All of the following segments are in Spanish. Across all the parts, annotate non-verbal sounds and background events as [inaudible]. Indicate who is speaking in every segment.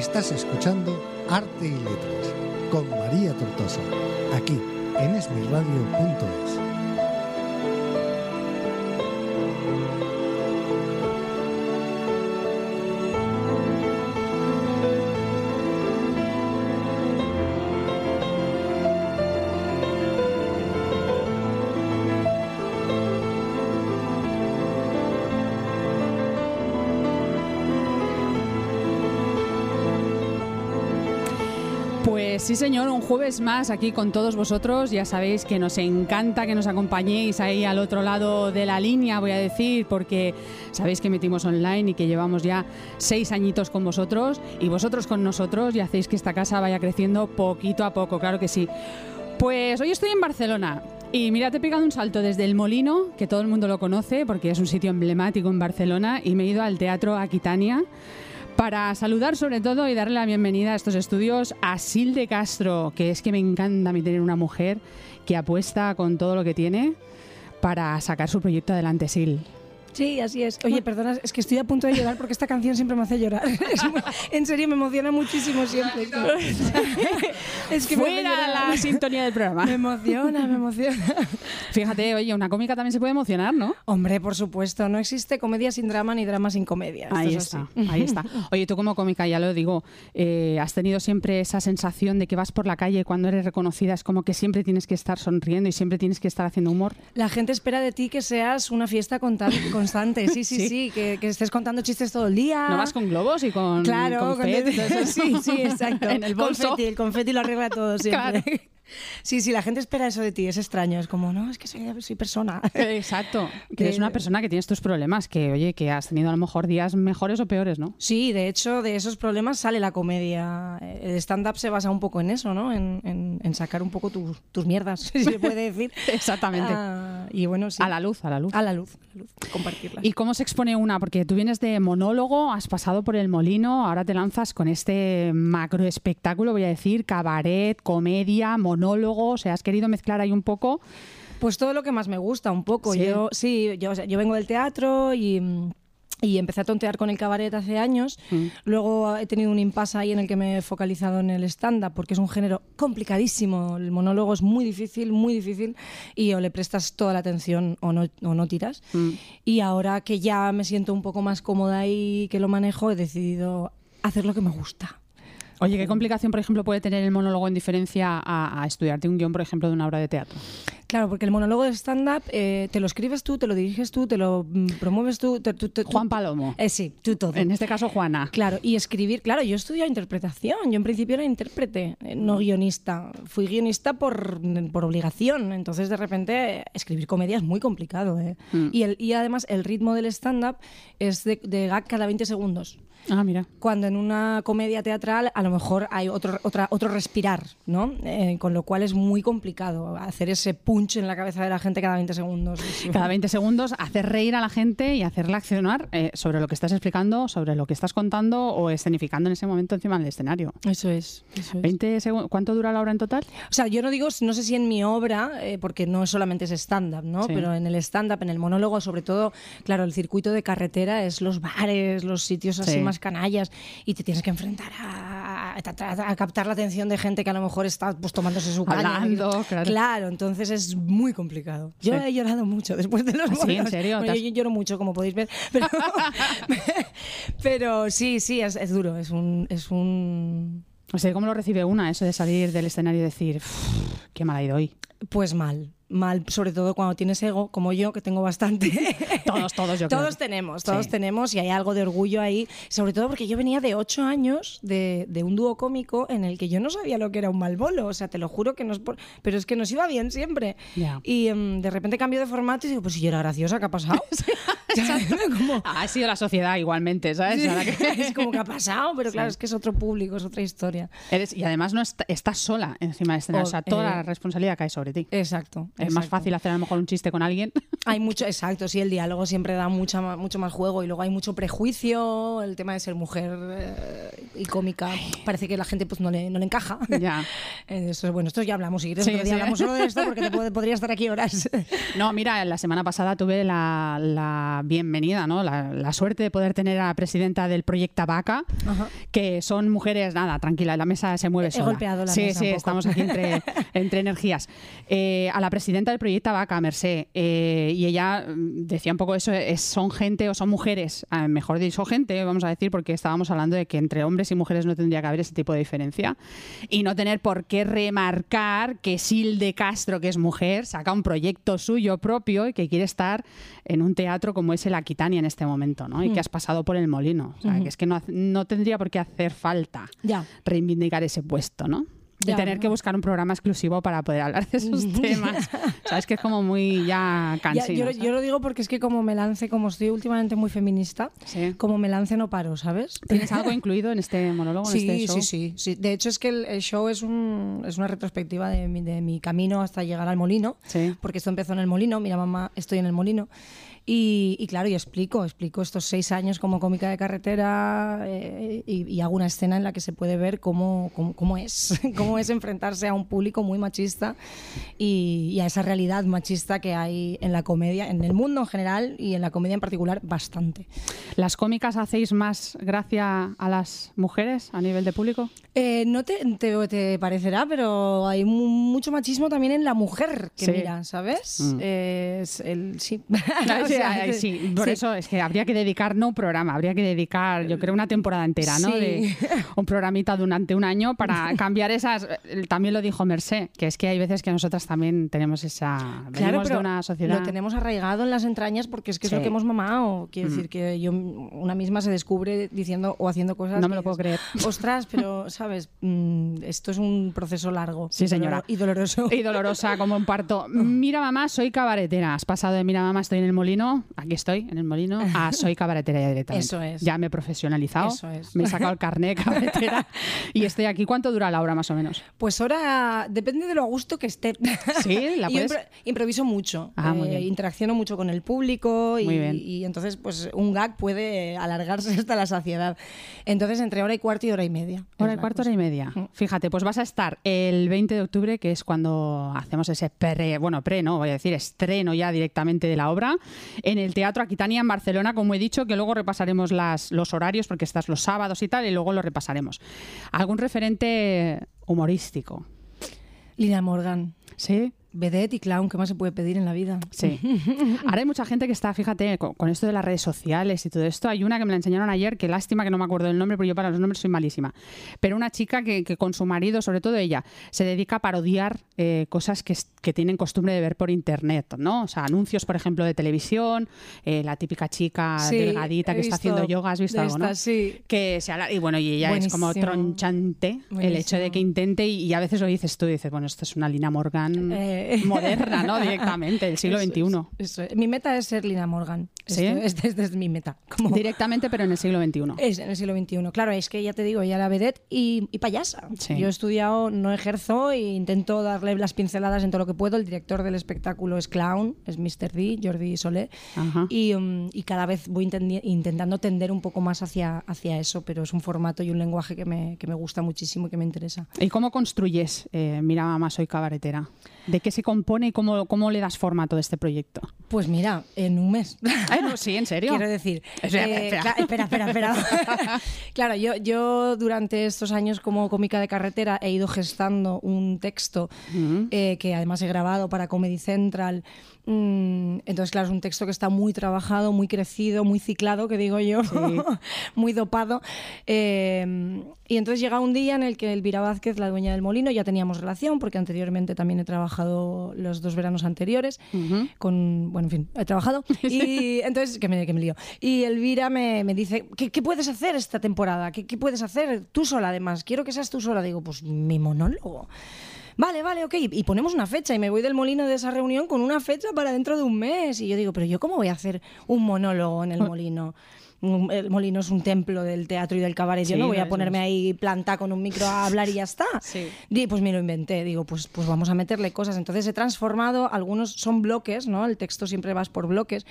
Speaker 1: Estás escuchando Arte y Letras con María Tortosa, aquí en esmiradio.es.
Speaker 2: sí, señor, un jueves más aquí con todos vosotros. Ya sabéis que nos encanta que nos acompañéis ahí al otro lado de la línea, voy a decir, porque sabéis que metimos online y que llevamos ya seis añitos con vosotros y vosotros con nosotros y hacéis que esta casa vaya creciendo poquito a poco, claro que sí. Pues hoy estoy en Barcelona. Y mira, te he pegado un salto desde el Molino, que todo el mundo lo conoce porque es un sitio emblemático en Barcelona, y me he ido al Teatro Aquitania para saludar sobre todo y darle la bienvenida a estos estudios a Silde Castro, que es que me encanta a mí tener una mujer que apuesta con todo lo que tiene para sacar su proyecto adelante, Sil.
Speaker 3: Sí, así es. Oye, perdona, es que estoy a punto de llorar porque esta canción siempre me hace llorar. [laughs] Es muy- en serio, me emociona muchísimo siempre. [laughs] Es que
Speaker 2: Fuera la [laughs] sintonía del programa.
Speaker 3: Me emociona, me emociona.
Speaker 2: Fíjate, oye, una cómica también se puede emocionar, ¿no?
Speaker 3: Hombre, por supuesto, no existe comedia sin drama ni drama sin comedia. Esto
Speaker 2: Ahí
Speaker 3: es
Speaker 2: está,
Speaker 3: así.
Speaker 2: ahí está. Oye, tú como cómica, ya lo digo, eh, has tenido siempre esa sensación de que vas por la calle cuando eres reconocida, es como que siempre tienes que estar sonriendo y siempre tienes que estar haciendo humor.
Speaker 3: La gente espera de ti que seas una fiesta conta- constante. Sí, sí,
Speaker 2: Sí.
Speaker 3: sí, que, que estés contando chistes todo el día.
Speaker 2: ¿No vas con globos y con
Speaker 3: Claro,
Speaker 2: todo eso? [laughs]
Speaker 3: sí, sí, exacto. [laughs]
Speaker 2: en el bolso.
Speaker 3: Confeti, el confeti lo arregla todo siempre.
Speaker 2: Claro.
Speaker 3: Sí, sí, la gente espera eso de ti, es extraño. Es como, no, es que soy, soy persona. [laughs]
Speaker 2: Exacto, [laughs] que eres una persona que tienes tus problemas, que oye, que has tenido a lo mejor días mejores o peores, ¿no?
Speaker 3: Sí, de hecho, de esos problemas sale la comedia. El stand-up se basa un poco en eso, ¿no? En, en- en sacar un poco tus, tus mierdas, [laughs] si se puede decir.
Speaker 2: Exactamente.
Speaker 3: Ah, y bueno, sí.
Speaker 2: A la luz, a la luz.
Speaker 3: A la luz, a la luz, compartirlas.
Speaker 2: ¿Y cómo se expone una? Porque tú vienes de monólogo, has pasado por el molino, ahora te lanzas con este macro espectáculo, voy a decir, cabaret, comedia, monólogo, o sea, has querido mezclar ahí un poco.
Speaker 3: Pues todo lo que más me gusta, un poco.
Speaker 2: Sí.
Speaker 3: Yo, sí, yo, o sea, yo vengo del teatro y, y empecé a tontear con el cabaret hace años.
Speaker 2: Mm.
Speaker 3: Luego he tenido un impasse ahí en el que me he focalizado en el stand-up, porque es un género complicadísimo. El monólogo es muy difícil, muy difícil, y o le prestas toda la atención o no, o no tiras.
Speaker 2: Mm.
Speaker 3: Y ahora que ya me siento un poco más cómoda y que lo manejo, he decidido hacer lo que me gusta.
Speaker 2: Oye, ¿qué complicación, por ejemplo, puede tener el monólogo en diferencia a, a estudiarte un guion, por ejemplo, de una obra de teatro?
Speaker 3: Claro, porque el monólogo de stand-up eh, te lo escribes tú, te lo diriges tú, te lo mm, promueves tú. te- tú- te- tú-
Speaker 2: Juan Palomo.
Speaker 3: Eh, sí, tú todo.
Speaker 2: En este caso, Juana.
Speaker 3: Claro, y escribir, claro, yo estudié interpretación, yo en principio era intérprete, eh, no guionista. Fui guionista por, por obligación, entonces de repente escribir comedia es muy complicado. ¿eh?
Speaker 2: Mm.
Speaker 3: Y, el, y además el ritmo del stand-up es de, de gag cada 20 segundos.
Speaker 2: Ah, mira.
Speaker 3: Cuando en una comedia teatral a lo mejor hay otro, otra, otro respirar, ¿no? Eh, con lo cual es muy complicado hacer ese punch en la cabeza de la gente cada 20 segundos. [laughs]
Speaker 2: Cada 20 segundos hacer reír a la gente y hacerla accionar eh, sobre lo que estás explicando, sobre lo que estás contando o escenificando en ese momento encima del escenario.
Speaker 3: Eso es. Eso es.
Speaker 2: 20 segundos. ¿Cuánto dura la obra en total?
Speaker 3: O sea, yo no digo, no sé si en mi obra, eh, porque no solamente es stand-up, ¿no?
Speaker 2: Sí.
Speaker 3: Pero en el stand-up, en el monólogo, sobre todo, claro, el circuito de carretera es los bares, los sitios así
Speaker 2: Sí.
Speaker 3: más canallas, y te tienes que enfrentar a, a- a- a captar la atención de gente que a lo mejor está pues tomándose su caña.
Speaker 2: Hablando, claro.
Speaker 3: entonces es muy complicado. Yo
Speaker 2: Sí.
Speaker 3: he llorado mucho después de los
Speaker 2: ¿Ah, sí? ¿En serio?
Speaker 3: Bueno,
Speaker 2: ¿Te
Speaker 3: yo,
Speaker 2: has-
Speaker 3: yo lloro mucho, como podéis ver, [laughs] pero, [laughs] pero sí, sí, es, es duro, es un... Es un
Speaker 2: O sea, ¿cómo lo recibe una eso de salir del escenario y decir, "Uf, qué mal ha ido hoy?
Speaker 3: Pues mal, mal, sobre todo cuando tienes ego, como yo, que tengo bastante. [laughs]
Speaker 2: Todos, todos, yo creo.
Speaker 3: Todos tenemos, todos
Speaker 2: Sí.
Speaker 3: tenemos y hay algo de orgullo ahí, sobre todo porque yo venía de ocho años de, de un dúo cómico en el que yo no sabía lo que era un mal bolo, o sea, te lo juro que nos... por- Pero es que nos iba bien siempre.
Speaker 2: Ya.
Speaker 3: Y em, de repente cambio de formato y digo, pues si yo era graciosa, ¿qué ha pasado? [laughs] [laughs] Como-
Speaker 2: Ha sido la sociedad igualmente, ¿sabes? Ahora que-
Speaker 3: es como que ha pasado, pero claro, es que es otro público, es otra historia.
Speaker 2: Eres- y además no est- estás sola encima del escenario, o sea, toda
Speaker 3: eh,
Speaker 2: la responsabilidad cae sobre ti.
Speaker 3: Exacto.
Speaker 2: Es más
Speaker 3: exacto.
Speaker 2: fácil hacer a lo mejor un chiste con alguien. [laughs]
Speaker 3: Hay mucho, exacto, sí, el diálogo siempre da mucha, mucho más juego y luego hay mucho prejuicio, el tema de ser mujer eh, y cómica, parece que la gente pues no le, no le encaja.
Speaker 2: Ya. [laughs]
Speaker 3: Eso es bueno, esto ya hablamos, quieres
Speaker 2: Sí, sí.
Speaker 3: hablamos solo de esto porque te puede- podría estar aquí horas. [laughs]
Speaker 2: No, mira, la semana pasada tuve la, la bienvenida, ¿no? La, la suerte de poder tener a la presidenta del proyecto Vaca,
Speaker 3: Ajá.
Speaker 2: que son mujeres, nada, tranquila, la mesa se mueve
Speaker 3: He
Speaker 2: sola.
Speaker 3: golpeado la
Speaker 2: sí,
Speaker 3: mesa
Speaker 2: sí,
Speaker 3: poco.
Speaker 2: estamos aquí entre, entre energías. Eh, a la presidenta del proyecto Vaca, Mercé, eh, y ella mm, decía un poco eso, es, son gente o son mujeres, mejor dicho gente, vamos a decir, porque estábamos hablando de que entre hombres y mujeres no tendría que haber ese tipo de diferencia, y no tener por qué remarcar que Silde Castro, que es mujer, saca un proyecto suyo propio y que quiere estar en un teatro como es el Aquitania en este momento, ¿no?
Speaker 3: Mm.
Speaker 2: Y que has pasado por el molino. O sea, que es que no, no tendría por qué hacer falta
Speaker 3: Ya.
Speaker 2: reivindicar ese puesto, ¿no? Y
Speaker 3: Ya,
Speaker 2: tener
Speaker 3: ¿no?
Speaker 2: que buscar un programa exclusivo para poder hablar de esos temas. [laughs] Sabes que es como muy ya cansino.
Speaker 3: yo, yo lo digo porque es que como me lance, como estoy últimamente muy feminista,
Speaker 2: Sí.
Speaker 3: como me lance no paro, ¿sabes?
Speaker 2: ¿Tienes algo incluido en este monólogo, en
Speaker 3: Sí,
Speaker 2: este show?
Speaker 3: sí, sí, sí. De hecho, es que el, el show es, un, es una retrospectiva de mi, de mi camino hasta llegar al molino.
Speaker 2: Sí.
Speaker 3: Porque esto empezó en el molino. Mira, mamá, estoy en el molino. Y, claro, y explico, explico estos seis años como cómica de carretera eh, y, y hago una escena en la que se puede ver cómo, cómo, cómo es, [laughs] cómo es enfrentarse a un público muy machista y, y a esa realidad machista que hay en la comedia, en el mundo en general y en la comedia en particular, bastante.
Speaker 2: ¿Las cómicas hacéis más gracia a las mujeres a nivel de público?
Speaker 3: Eh, no te, te, te parecerá, pero hay mu- mucho machismo también en la mujer que
Speaker 2: Sí.
Speaker 3: mira, ¿sabes?
Speaker 2: Mm.
Speaker 3: Es el, sí. [laughs] [laughs] O
Speaker 2: sí,
Speaker 3: sea,
Speaker 2: ay, sí, por
Speaker 3: sí.
Speaker 2: eso es que habría que dedicar, no un programa, habría que dedicar, yo creo, una temporada entera, ¿no? De un programita durante un año para [laughs] cambiar esas. eh, También lo dijo Mercé, que es que hay veces que nosotras también tenemos esa.
Speaker 3: Claro, pero
Speaker 2: de una sociedad.
Speaker 3: lo tenemos arraigado en las entrañas porque es que es.
Speaker 2: Mm.
Speaker 3: lo que hemos mamado. Quiero decir que yo una misma se descubre diciendo o haciendo cosas.
Speaker 2: No me lo puedo
Speaker 3: dices, Ostras, pero sabes, Mm, esto es un proceso largo.
Speaker 2: Sí,
Speaker 3: y
Speaker 2: señora.
Speaker 3: Y doloroso.
Speaker 2: Y dolorosa como un parto. [laughs] Mira, mamá, soy cabaretera. Has pasado de mira, mamá, estoy en el molino, aquí estoy, en el molino, a [laughs] soy cabaretera ya directamente.
Speaker 3: Eso es.
Speaker 2: Ya me he profesionalizado,
Speaker 3: Eso es.
Speaker 2: me he sacado el [laughs] carnet de cabaretera y estoy aquí. ¿Cuánto dura la obra más o menos?
Speaker 3: Pues ahora depende de lo a gusto que esté.
Speaker 2: Sí, la
Speaker 3: yo
Speaker 2: puedes-
Speaker 3: impro- improviso mucho,
Speaker 2: Ah, muy
Speaker 3: eh, interacciono mucho con el público y,
Speaker 2: Muy bien.
Speaker 3: y entonces pues un gag puede alargarse hasta la saciedad. Entonces entre hora y cuarto y hora y media.
Speaker 2: Hora y
Speaker 3: la
Speaker 2: cuarto,
Speaker 3: cosa.
Speaker 2: hora y media. Fíjate, pues vas a estar el 20 de octubre, que es cuando hacemos ese pre, bueno, pre, no, voy a decir estreno ya directamente de la obra, en el Teatro Aquitania en Barcelona, como he dicho, que luego repasaremos las, los horarios, porque estás los sábados y tal, y luego lo repasaremos. ¿Algún referente humorístico?
Speaker 3: Lina Morgan,
Speaker 2: ¿Sí?
Speaker 3: Vedette y clown, ¿qué más se puede pedir en la vida?
Speaker 2: Sí. [laughs] Ahora hay mucha gente que está, fíjate, con, con esto de las redes sociales y todo esto. Hay una que me la enseñaron ayer, que lástima que no me acuerdo del nombre, porque yo para los nombres soy malísima. Pero una chica que, que con su marido, sobre todo ella, se dedica a parodiar eh, cosas que, que tienen costumbre de ver por internet, ¿no? O sea, anuncios, por ejemplo, de televisión, eh, la típica chica
Speaker 3: Sí,
Speaker 2: delgadita que está haciendo yoga, ¿has visto algo, no?
Speaker 3: sí.
Speaker 2: Que se habla- y bueno, y ella es como
Speaker 3: Buenísimo.
Speaker 2: tronchante el hecho de que intente y, y a veces lo dices tú, dices, bueno, esto es una Lina Morgan
Speaker 3: Eh. [laughs]
Speaker 2: moderna, ¿no? Directamente, del siglo
Speaker 3: Eso
Speaker 2: XXI.
Speaker 3: es, eso es. Mi meta es ser Lina Morgan.
Speaker 2: ¿Sí?
Speaker 3: Esta [laughs] es mi meta. Como-
Speaker 2: Directamente, pero en el siglo XXI.
Speaker 3: Es en el siglo XXI. Claro, es que ya te digo, ella era vedette y, y payasa.
Speaker 2: Sí.
Speaker 3: Yo he estudiado, no ejerzo e intento darle las pinceladas en todo lo que puedo. El director del espectáculo es clown, es Mr. D, Jordi Solé. Y, um, y cada vez voy intentando tender un poco más hacia, hacia eso, pero es un formato y un lenguaje que me, que me gusta muchísimo y que me interesa.
Speaker 2: ¿Y cómo construyes eh, Mira, mamá, soy cabaretera? ¿De qué se compone y cómo, cómo le das forma a todo este proyecto?
Speaker 3: Pues mira, en un mes. [laughs]
Speaker 2: Ay, no, sí, en serio.
Speaker 3: Quiero decir. [laughs]
Speaker 2: Espera,
Speaker 3: eh,
Speaker 2: espera.
Speaker 3: espera, espera, espera. [laughs] claro, yo, yo durante estos años como cómica de carretera he ido gestando un texto eh, que además he grabado para Comedy Central. Mm, entonces, claro, es un texto que está muy trabajado, muy crecido, muy ciclado, que digo yo, [laughs] muy dopado. Eh, y entonces llega un día en el que Elvira Vázquez, la dueña del molino, ya teníamos relación, porque anteriormente también he trabajado los dos veranos anteriores con, bueno, en fin, he trabajado. Y entonces, que me, lío. Y Elvira me, me dice, ¿qué, qué puedes hacer esta temporada? ¿Qué, ¿Qué puedes hacer tú sola, además? Quiero que seas tú sola. Digo, pues mi monólogo. Vale, vale, ok. Y ponemos una fecha y me voy del molino de esa reunión con una fecha para dentro de un mes. Y yo digo, pero yo cómo voy a hacer un monólogo en el molino? El molino es un templo del teatro y del cabaret. yo no voy a ponerme
Speaker 2: es.
Speaker 3: ahí planta con un micro a hablar y ya está. [laughs]
Speaker 2: Sí.
Speaker 3: Di, pues me lo inventé. Digo, pues, pues vamos a meterle cosas. Entonces he transformado, algunos son bloques, ¿no? El texto siempre vas por bloques.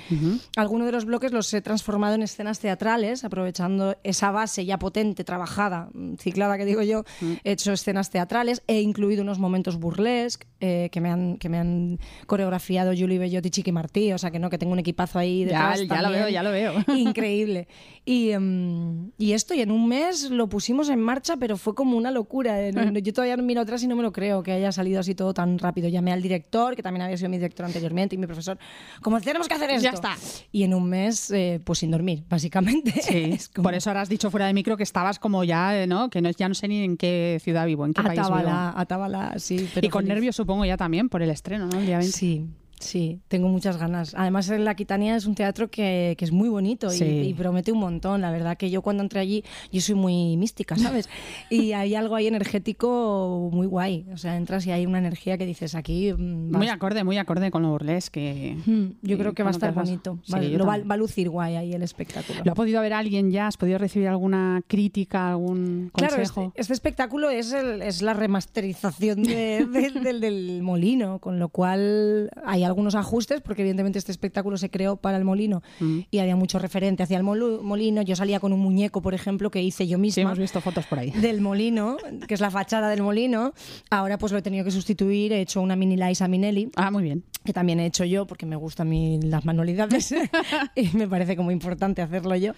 Speaker 3: Algunos de los bloques los he transformado en escenas teatrales, aprovechando esa base ya potente, trabajada, mm, ciclada que digo yo. He hecho escenas teatrales, he incluido unos momentos burlesque eh, que, me han, que me han coreografiado Julie Bellot y Chiqui Martí. O sea que no, que tengo un equipazo ahí
Speaker 2: Ya,
Speaker 3: detrás.
Speaker 2: ya lo
Speaker 3: también.
Speaker 2: veo, ya lo veo. [laughs]
Speaker 3: Increíble. Y, em, y esto, y en un mes lo pusimos en marcha, pero fue como una locura. Eh, Yo todavía miro atrás y no me lo creo que haya salido así todo tan rápido. Llamé al director, que también había sido mi director anteriormente, y mi profesor, como tenemos que hacer esto.
Speaker 2: Ya está.
Speaker 3: Y en un mes, eh, pues sin dormir, básicamente.
Speaker 2: Sí, [laughs]
Speaker 3: Es como
Speaker 2: por eso ahora has dicho fuera de micro que estabas como ya, eh, ¿no? Que no, ya no sé ni en qué ciudad vivo, en qué país vivo.
Speaker 3: Atábala, sí. Pero
Speaker 2: Y con
Speaker 3: feliz.
Speaker 2: nervios supongo ya también por el estreno, ¿no? El día 20.
Speaker 3: Sí, sí, tengo muchas ganas. Además, La Quitania es un teatro que, que es muy bonito y-
Speaker 2: Sí.
Speaker 3: y, promete un montón. La verdad que yo cuando entré allí, yo soy muy mística, ¿sabes? [laughs] y hay algo ahí energético muy guay. O sea, entras y hay una energía que dices aquí. mm,
Speaker 2: Muy
Speaker 3: vas-
Speaker 2: acorde, muy acorde con lo burlesque.
Speaker 3: Mm, yo
Speaker 2: y
Speaker 3: creo que va a estar bonito.
Speaker 2: Sí,
Speaker 3: Va- lo va, va a lucir guay ahí el espectáculo.
Speaker 2: ¿Lo ha podido ver alguien ya? ¿Has podido recibir alguna crítica, algún
Speaker 3: Claro,
Speaker 2: consejo?
Speaker 3: este, este espectáculo es, el- es la remasterización de- [laughs] de- del, del molino, con lo cual hay algunos ajustes, porque evidentemente este espectáculo se creó para el molino
Speaker 2: Mm.
Speaker 3: y había mucho referente hacia el molino. Yo salía con un muñeco, por ejemplo, que hice yo
Speaker 2: Sí,
Speaker 3: misma.
Speaker 2: hemos visto fotos por ahí.
Speaker 3: del molino, que es la fachada del molino. Ahora pues lo he tenido que sustituir, he hecho una mini Liza Minelli,
Speaker 2: Ah, muy bien.
Speaker 3: que también he hecho yo porque me gustan las manualidades [laughs] y me parece como importante hacerlo yo.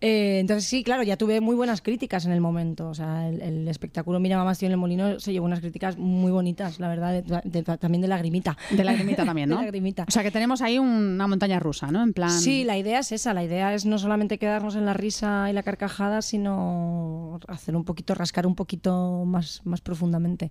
Speaker 3: Eh, entonces sí, claro, ya tuve muy buenas críticas en el momento. O sea, el, el espectáculo Mira Mamá estoy en el molino se llevó unas críticas muy bonitas, la verdad, de- de- también de lagrimita.
Speaker 2: De lagrimita también, [laughs] ¿no?
Speaker 3: De lagrimita.
Speaker 2: O sea que tenemos ahí una montaña rusa, ¿no? En plan.
Speaker 3: Sí, la idea es esa, la idea es no solamente quedarnos en la risa y la carcajada, sino hacer un poquito, rascar un poquito más, más profundamente.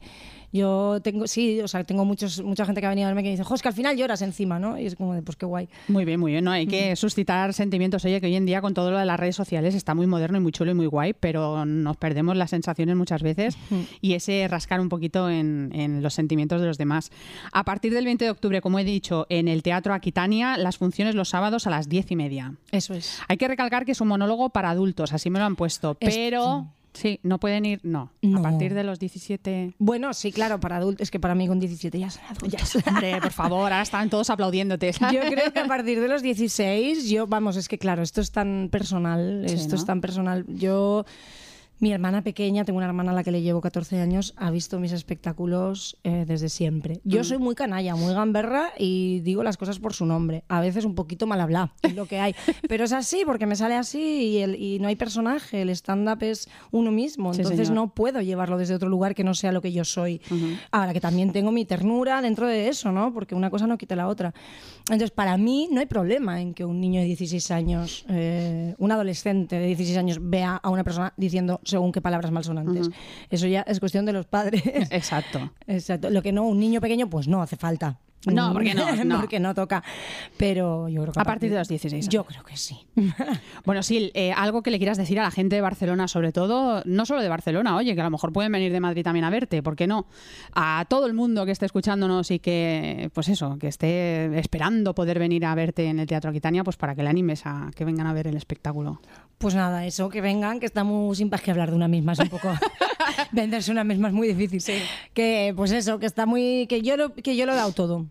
Speaker 3: Yo tengo, sí, o sea, tengo muchos, mucha gente que ha venido a verme que dice, jo, es que al final lloras encima, ¿no? Y es como de, pues qué guay.
Speaker 2: Muy bien, muy bien. ¿no? Hay que suscitar sentimientos. Oye, que hoy en día con todo lo de las redes sociales está muy moderno y muy chulo y muy guay, pero nos perdemos las sensaciones muchas veces y ese rascar un poquito en, en los sentimientos de los demás. A partir del 20 de octubre, como he dicho, en el Teatro Aquitania, las funciones los sábados a las diez y media.
Speaker 3: Eso es.
Speaker 2: Hay que recalcar que es un monólogo para adultos, así me lo han puesto,
Speaker 3: Es-
Speaker 2: pero sí, no pueden ir, no.
Speaker 3: No.
Speaker 2: A partir de los 17...
Speaker 3: Bueno, sí, claro, para adultos, es que para mí con 17 ya son adultos.
Speaker 2: Hombre, por favor, ahora están todos aplaudiéndote.
Speaker 3: Yo creo que a partir de los 16, yo, vamos, es que claro, esto es tan personal,
Speaker 2: Sí,
Speaker 3: esto
Speaker 2: ¿no?
Speaker 3: es tan personal. Yo, mi hermana pequeña, tengo una hermana a la que le llevo 14 años, ha visto mis espectáculos eh, desde siempre. Yo
Speaker 2: Mm.
Speaker 3: soy muy canalla, muy gamberra y digo las cosas por su nombre. A veces un poquito mal habla, es lo que hay. [laughs] Pero es así, porque me sale así y, el- y no hay personaje. El stand-up es uno mismo.
Speaker 2: Sí,
Speaker 3: Entonces
Speaker 2: señor.
Speaker 3: no puedo llevarlo desde otro lugar que no sea lo que yo soy. Ahora que también tengo mi ternura dentro de eso, ¿no? Porque una cosa no quita la otra. Entonces, para mí no hay problema en que un niño de 16 años, eh, un adolescente de 16 años, vea a una persona diciendo según qué palabras malsonantes. Eso ya es cuestión de los padres.
Speaker 2: Exacto. [laughs]
Speaker 3: Exacto. Lo que no, un niño pequeño, pues no hace falta.
Speaker 2: No, porque no, [laughs] no.
Speaker 3: porque no toca. Pero yo creo que
Speaker 2: A partir de los 16
Speaker 3: Yo creo que sí. [laughs]
Speaker 2: Bueno, sí, eh, algo que le quieras decir a la gente de Barcelona, sobre todo, no solo de Barcelona, oye, que a lo mejor pueden venir de Madrid también a verte, ¿por qué no? A todo el mundo que esté escuchándonos y que, pues eso, que esté esperando poder venir a verte en el Teatro Aquitania, pues para que le animes a que vengan a ver el espectáculo.
Speaker 3: Pues nada, eso, que vengan, que estamos sin paz que hablar de una misma es un poco... [laughs] Venderse una misma es muy difícil. Que, pues eso, que está muy... Que yo lo, que yo lo he dado todo.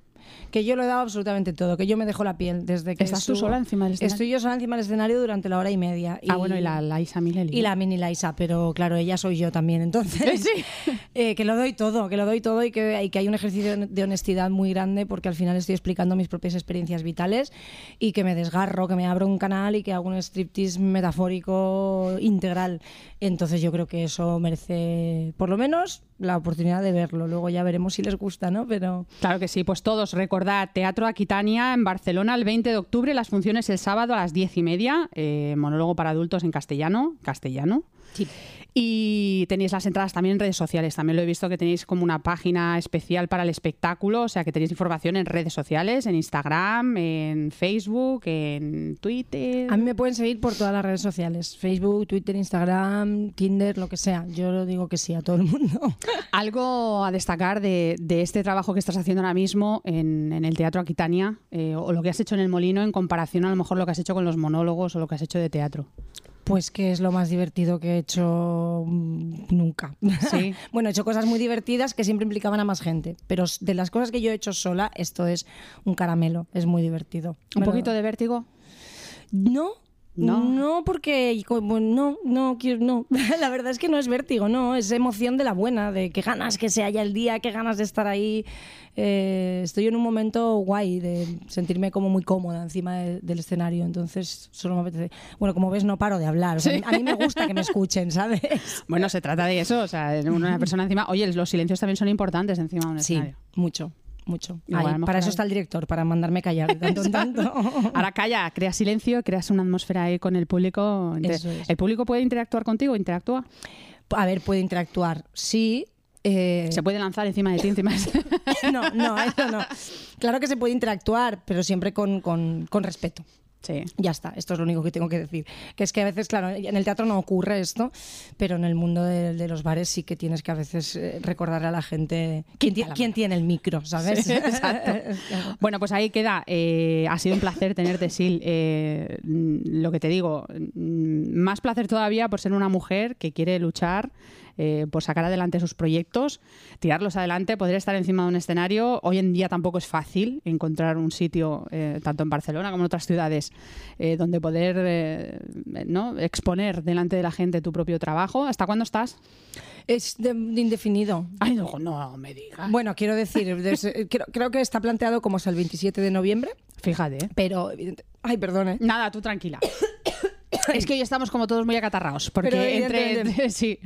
Speaker 3: Que yo lo he dado absolutamente todo, que yo me dejo la piel desde que
Speaker 2: ¿Estás tú
Speaker 3: subo.
Speaker 2: sola encima del escenario?
Speaker 3: Estoy yo sola encima del escenario durante la hora y media.
Speaker 2: Ah, bueno, y la Laisa Mileli.
Speaker 3: y la mini Laisa, pero claro, ella soy yo también, entonces. [laughs]
Speaker 2: Sí. [laughs]
Speaker 3: eh, que lo doy todo, que lo doy todo y que, y que hay un ejercicio de honestidad muy grande porque al final estoy explicando mis propias experiencias vitales y que me desgarro, que me abro un canal y que hago un striptease metafórico integral. Entonces yo creo que eso merece, por lo menos, la oportunidad de verlo. Luego ya veremos si les gusta, ¿no? Pero
Speaker 2: Claro que sí, pues todos recordad Teatro Aquitania en Barcelona el 20 de octubre, las funciones el sábado a las 10 y media, eh, monólogo para adultos en castellano, castellano.
Speaker 3: sí.
Speaker 2: Y tenéis las entradas también en redes sociales. También lo he visto que tenéis como una página especial para el espectáculo, o sea que tenéis información en redes sociales, en Instagram, en Facebook, en Twitter.
Speaker 3: A mí me pueden seguir por todas las redes sociales, Facebook, Twitter, Instagram, Tinder, lo que sea. Yo lo digo que sí a todo el mundo. [laughs]
Speaker 2: Algo a destacar de, de este trabajo que estás haciendo ahora mismo en, en el Teatro Aquitania eh, o lo que has hecho en el Molino en comparación a lo mejor lo que has hecho con los monólogos o lo que has hecho de teatro.
Speaker 3: Pues que es lo más divertido que he hecho mm, nunca.
Speaker 2: Sí. [laughs]
Speaker 3: bueno, he hecho cosas muy divertidas que siempre implicaban a más gente, pero de las cosas que yo he hecho sola, esto es un caramelo, es muy divertido.
Speaker 2: ¿Un poquito de vértigo?
Speaker 3: No.
Speaker 2: No.
Speaker 3: No, porque como, no, no, quiero, no. [laughs] La verdad es que no es vértigo, no, es emoción de la buena, de qué ganas que se haya el día, qué ganas de estar ahí. Eh, estoy en un momento guay de sentirme como muy cómoda encima de- del escenario, entonces solo me apetece. Bueno, como ves, no paro de hablar. o sea, A mí me gusta que me escuchen, ¿sabes? [laughs]
Speaker 2: Bueno, se trata de eso, o sea, una persona encima... Oye, los silencios también son importantes encima de un
Speaker 3: Sí,
Speaker 2: escenario.
Speaker 3: mucho, mucho.
Speaker 2: Igual,
Speaker 3: Ahí, para eso está el director, para mandarme callar de tanto en [laughs] tanto.
Speaker 2: Ahora calla, creas silencio, creas una atmósfera ahí con el público. Entonces,
Speaker 3: Eso es.
Speaker 2: ¿El público puede interactuar contigo? ¿Interactúa?
Speaker 3: A ver, puede interactuar, sí. eh,
Speaker 2: ¿Se puede lanzar encima de ti? Encima de... [laughs]
Speaker 3: No, no, eso no. Claro que se puede interactuar, pero siempre con, con- con respeto.
Speaker 2: Sí.
Speaker 3: Ya está, esto es lo único que tengo que decir. Que es que a veces, claro, en el teatro no ocurre esto, pero en el mundo de, de los bares sí que tienes que a veces eh, recordarle a la gente quién, ti- quién tiene el micro, ¿sabes?
Speaker 2: Sí, [laughs] exacto. [laughs] Bueno, pues ahí queda. Eh, ha sido un placer tenerte, Sil. Eh, mm, lo que te digo, mm, más placer todavía por ser una mujer que quiere luchar eh, por sacar adelante sus proyectos, tirarlos adelante, poder estar encima de un escenario. Hoy en día tampoco es fácil encontrar un sitio, eh, tanto en Barcelona como en otras ciudades, eh, donde poder ¿no? exponer delante de la gente tu propio trabajo. ¿Hasta cuándo estás?
Speaker 3: Es de, de indefinido.
Speaker 2: Ay, no, no me digas.
Speaker 3: Bueno, quiero decir, [laughs] creo, creo que está planteado como hasta el 27 de noviembre,
Speaker 2: Fíjate.
Speaker 3: pero... Ay, perdone.
Speaker 2: Nada, tú tranquila. [coughs] [laughs] es que hoy estamos como todos muy acatarrados. Porque
Speaker 3: Pero
Speaker 2: entre, [laughs] Sí,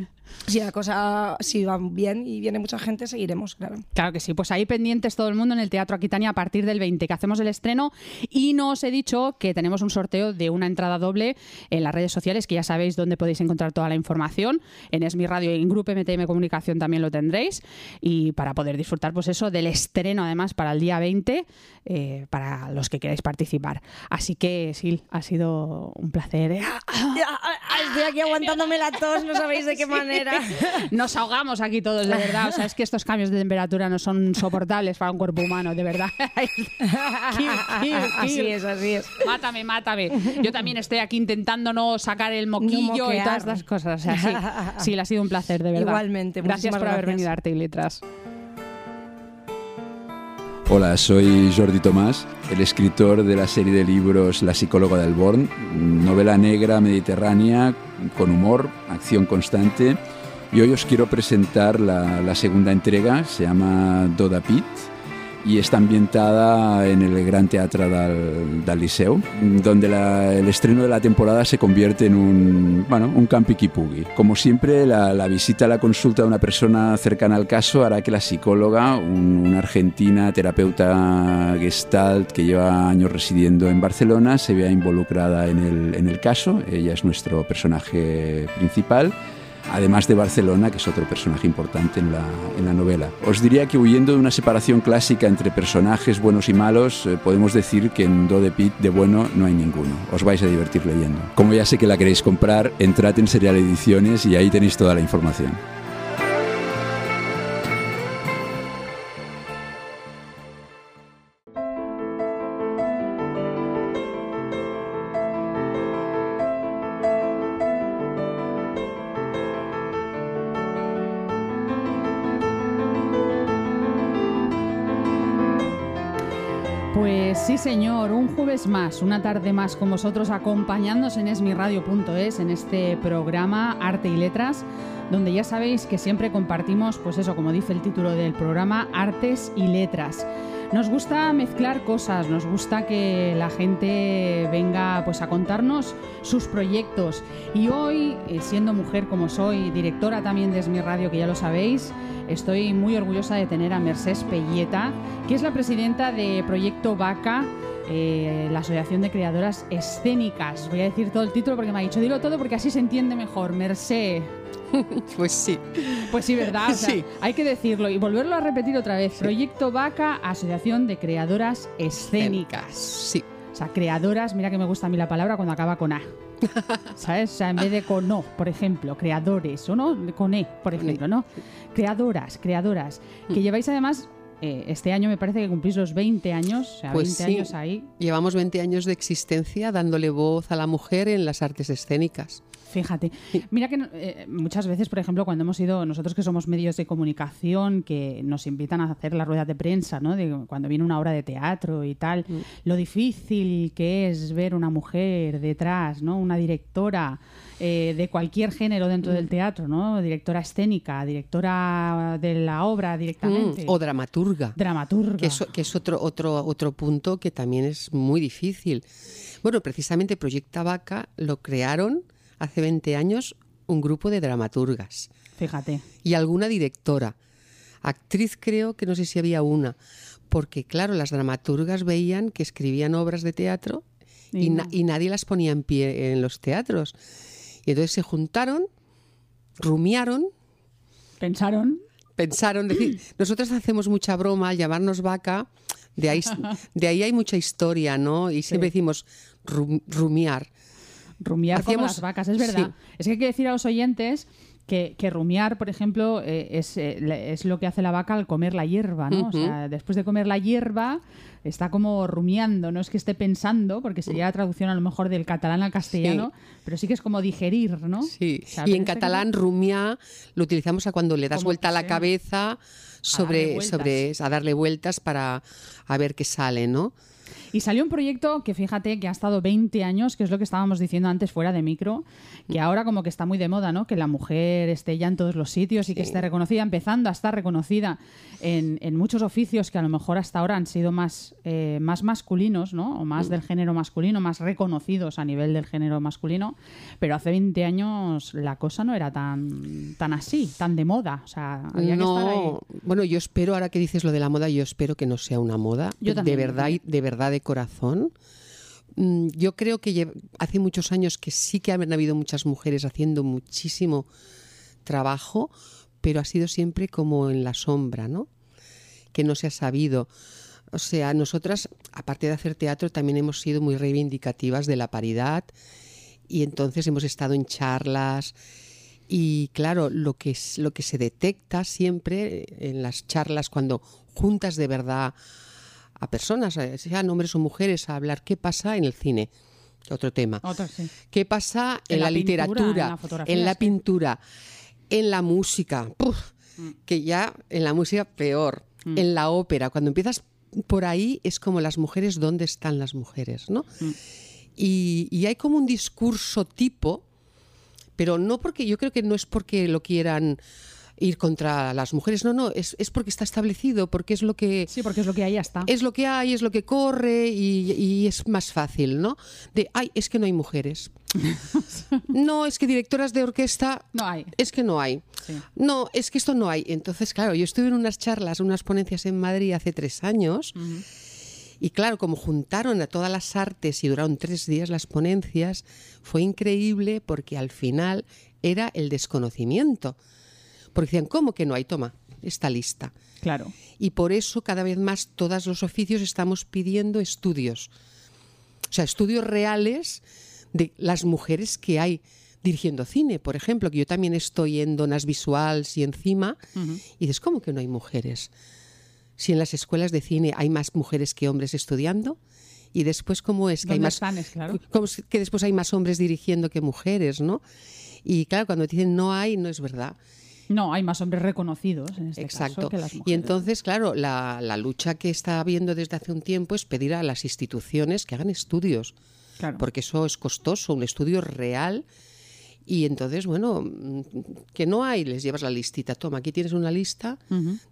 Speaker 3: Si la cosa si va bien y viene mucha gente, seguiremos, claro.
Speaker 2: claro que sí. Pues ahí pendientes todo el mundo en el Teatro Aquitania a partir del 20, que hacemos el estreno. Y no os he dicho que tenemos un sorteo de una entrada doble en las redes sociales, que ya sabéis dónde podéis encontrar toda la información. En Esmi Radio y en Grupo MTM Comunicación también lo tendréis. Y para poder disfrutar, pues eso, del estreno además para el día 20, eh, para los que queráis participar. Así que, Sil, ha sido un placer.
Speaker 3: Estoy aquí aguantándome la tos, no sabéis de qué [laughs] manera.
Speaker 2: Nos ahogamos aquí todos, de verdad. O sea, es que estos cambios de temperatura no son soportables para un cuerpo humano, de verdad.
Speaker 3: Así es, así es.
Speaker 2: Mátame, mátame. Yo también estoy aquí intentando no sacar el moquillo y
Speaker 3: moquear.
Speaker 2: todas estas cosas. O sea, sí, sí, le ha sido un placer, de verdad.
Speaker 3: Igualmente,
Speaker 2: Gracias por haber venido a Arte y Letras.
Speaker 4: Hola, soy Jordi Tomás, el escritor de la serie de libros La psicóloga del Born, novela negra mediterránea con humor, acción constante. Y hoy os quiero presentar la, la segunda entrega, se llama Doda Pit y está ambientada en el Gran Teatre del, del Liceu, donde la- el estreno de la temporada se convierte en un, bueno, un campi pugui. Como siempre, la, la visita a la consulta de una persona cercana al caso hará que la psicóloga, un- una argentina terapeuta gestalt que lleva años residiendo en Barcelona, se vea involucrada en el, en el caso. Ella es nuestro personaje principal además de Barcelona, que es otro personaje importante en la, en la novela. Os diría que huyendo de una separación clásica entre personajes buenos y malos, eh, podemos decir que en Do de Pit de bueno no hay ninguno. Os vais a divertir leyendo. Como ya sé que la queréis comprar, entrad en Serial Ediciones y ahí tenéis toda la información.
Speaker 2: Más, una tarde más con vosotros acompañándonos en esmiradio.es en este programa Arte y Letras, donde ya sabéis que siempre compartimos, pues eso, como dice el título del programa, artes y letras. Nos gusta mezclar cosas, nos gusta que la gente venga pues a contarnos sus proyectos. Y hoy, eh, siendo mujer como soy, directora también de Esmi Radio, que ya lo sabéis, estoy muy orgullosa de tener a Mercedes Pelleta, que es la presidenta de Proyecto Vaca. Eh, la Asociación de Creadoras Escénicas. Voy a decir todo el título porque me ha dicho, dilo todo porque así se entiende mejor. Merced. [laughs]
Speaker 5: Pues sí.
Speaker 2: Pues sí, ¿verdad? O [laughs] sea,
Speaker 5: Sí.
Speaker 2: Hay que decirlo y volverlo a repetir otra vez. Proyecto Vaca, Asociación de Creadoras Escénicas.
Speaker 5: Sí.
Speaker 2: O sea, creadoras, mira que me gusta a mí la palabra cuando acaba con A. [laughs] ¿Sabes? O sea, en vez de con O, por ejemplo, creadores, o no, con E, por ejemplo, ¿no? Creadoras, creadoras.
Speaker 5: Mm.
Speaker 2: Que lleváis además, eh, este año me parece que cumplís los 20 años, o sea,
Speaker 5: Pues
Speaker 2: 20
Speaker 5: sí.
Speaker 2: años ahí.
Speaker 5: Llevamos 20 años de existencia dándole voz a la mujer en las artes escénicas.
Speaker 2: Fíjate, mira que eh, muchas veces, por ejemplo, cuando hemos ido, nosotros que somos medios de comunicación, que nos invitan a hacer las ruedas de prensa, ¿no? De cuando viene una obra de teatro y tal, lo difícil que es ver una mujer detrás, ¿no? Una directora eh, de cualquier género dentro del teatro, ¿no? Directora escénica, directora de la obra directamente.
Speaker 5: Mm, O dramaturga.
Speaker 2: dramaturga.
Speaker 5: Que es, que es otro, otro, otro punto que también es muy difícil. Bueno, precisamente Proyecta Vaca lo crearon hace 20 años un grupo de dramaturgas
Speaker 2: Fíjate.
Speaker 5: y alguna directora. Actriz creo que no sé si había una, porque claro, las dramaturgas veían que escribían obras de teatro y,
Speaker 2: Y
Speaker 5: na- y nadie las ponía en pie en los teatros. Y entonces se juntaron, rumiaron
Speaker 2: Pensaron.
Speaker 5: pensaron, decir, [clears throat] nosotros hacemos mucha broma al llamarnos vaca, de ahí, de ahí hay mucha historia, ¿no? Y siempre decimos rum- rumiar.
Speaker 2: Rumiar como
Speaker 5: Hacíamos-
Speaker 2: las vacas, es verdad.
Speaker 5: sí.
Speaker 2: Es que hay que decir a los oyentes que, que rumiar, por ejemplo, eh, es, eh, es lo que hace la vaca al comer la hierba, ¿no? O sea, después de comer la hierba, está como rumiando, no es que esté pensando, porque sería la traducción a lo mejor del catalán al castellano, pero sí que es como digerir, ¿no?
Speaker 5: Sí.
Speaker 2: Sea,
Speaker 5: y en catalán rumiar lo utilizamos a cuando le das vuelta a la
Speaker 2: sea.
Speaker 5: cabeza sobre,
Speaker 2: vueltas.
Speaker 5: sobre a darle vueltas para a ver qué sale, ¿no?
Speaker 2: Y salió un proyecto que fíjate que ha estado 20 años, que es lo que estábamos diciendo antes fuera de micro, que ahora como que está muy de moda, ¿no? Que la mujer esté ya en todos los sitios y que esté reconocida, empezando a estar reconocida en, en muchos oficios que a lo mejor hasta ahora han sido más, eh, más masculinos, ¿no? O más del género masculino, más reconocidos a nivel del género masculino. Pero hace 20 años la cosa no era tan, tan así, tan de moda. O sea, había que estar ahí.
Speaker 5: No, bueno, yo espero, ahora que dices lo de la moda, yo espero que no sea una moda.
Speaker 2: Yo
Speaker 5: de
Speaker 2: también,
Speaker 5: verdad, y- de verdad, de corazón. Mm, Yo creo que hace muchos años que sí que han habido muchas mujeres haciendo muchísimo trabajo, pero ha sido siempre como en la sombra, ¿no? Que no se ha sabido. O sea, nosotras, aparte de hacer teatro, también hemos sido muy reivindicativas de la paridad y entonces hemos estado en charlas y claro, lo que, es- lo que se detecta siempre en las charlas cuando juntas de verdad a personas, eh, sean hombres o mujeres, a hablar qué pasa en el cine, otro tema.
Speaker 2: Otra, sí.
Speaker 5: ¿Qué pasa en,
Speaker 2: En
Speaker 5: la,
Speaker 2: la pintura,
Speaker 5: literatura,
Speaker 2: en la
Speaker 5: en pintura, en la música? Puf, que ya en la música peor, en la ópera. Cuando empiezas por ahí es como las mujeres, ¿dónde están las mujeres? ¿no? Y, y hay como un discurso tipo, pero no porque yo creo que no es porque lo quieran ir contra las mujeres, no, no, es, es porque está establecido, porque es lo que
Speaker 2: Sí, porque es lo que hay, ya está.
Speaker 5: es lo que hay, es lo que corre y, y es más fácil, ¿no? De, ay, es que no hay mujeres. [laughs] no, es que directoras de orquesta,
Speaker 2: No hay.
Speaker 5: es que no hay.
Speaker 2: Sí.
Speaker 5: No, es que esto no hay. Entonces, claro, yo estuve en unas charlas, unas ponencias en Madrid hace tres años. Y claro, como juntaron a todas las artes y duraron tres días las ponencias, fue increíble porque al final era el desconocimiento. Porque decían, ¿cómo que no hay? Toma, está lista.
Speaker 2: Claro.
Speaker 5: Y por eso cada vez más todos los oficios estamos pidiendo estudios. O sea, estudios reales de las mujeres que hay dirigiendo cine, por ejemplo, que yo también estoy en Donas Visuals y encima, y dices, ¿cómo que no hay mujeres? Si en las escuelas de cine hay más mujeres que hombres estudiando, y después cómo es que hay
Speaker 2: ¿Dónde
Speaker 5: más
Speaker 2: están? Es claro.
Speaker 5: cómo es que después hay más hombres dirigiendo que mujeres, ¿no? Y claro, cuando te dicen no hay, no es verdad.
Speaker 2: No, hay más hombres reconocidos en este
Speaker 5: Exacto.
Speaker 2: caso que las
Speaker 5: y
Speaker 2: mujeres.
Speaker 5: entonces, claro, la, la lucha que está habiendo desde hace un tiempo es pedir a las instituciones que hagan estudios,
Speaker 2: Claro.
Speaker 5: porque eso es costoso, un estudio real. Y entonces, bueno, que no hay, les llevas la listita. Toma, aquí tienes una lista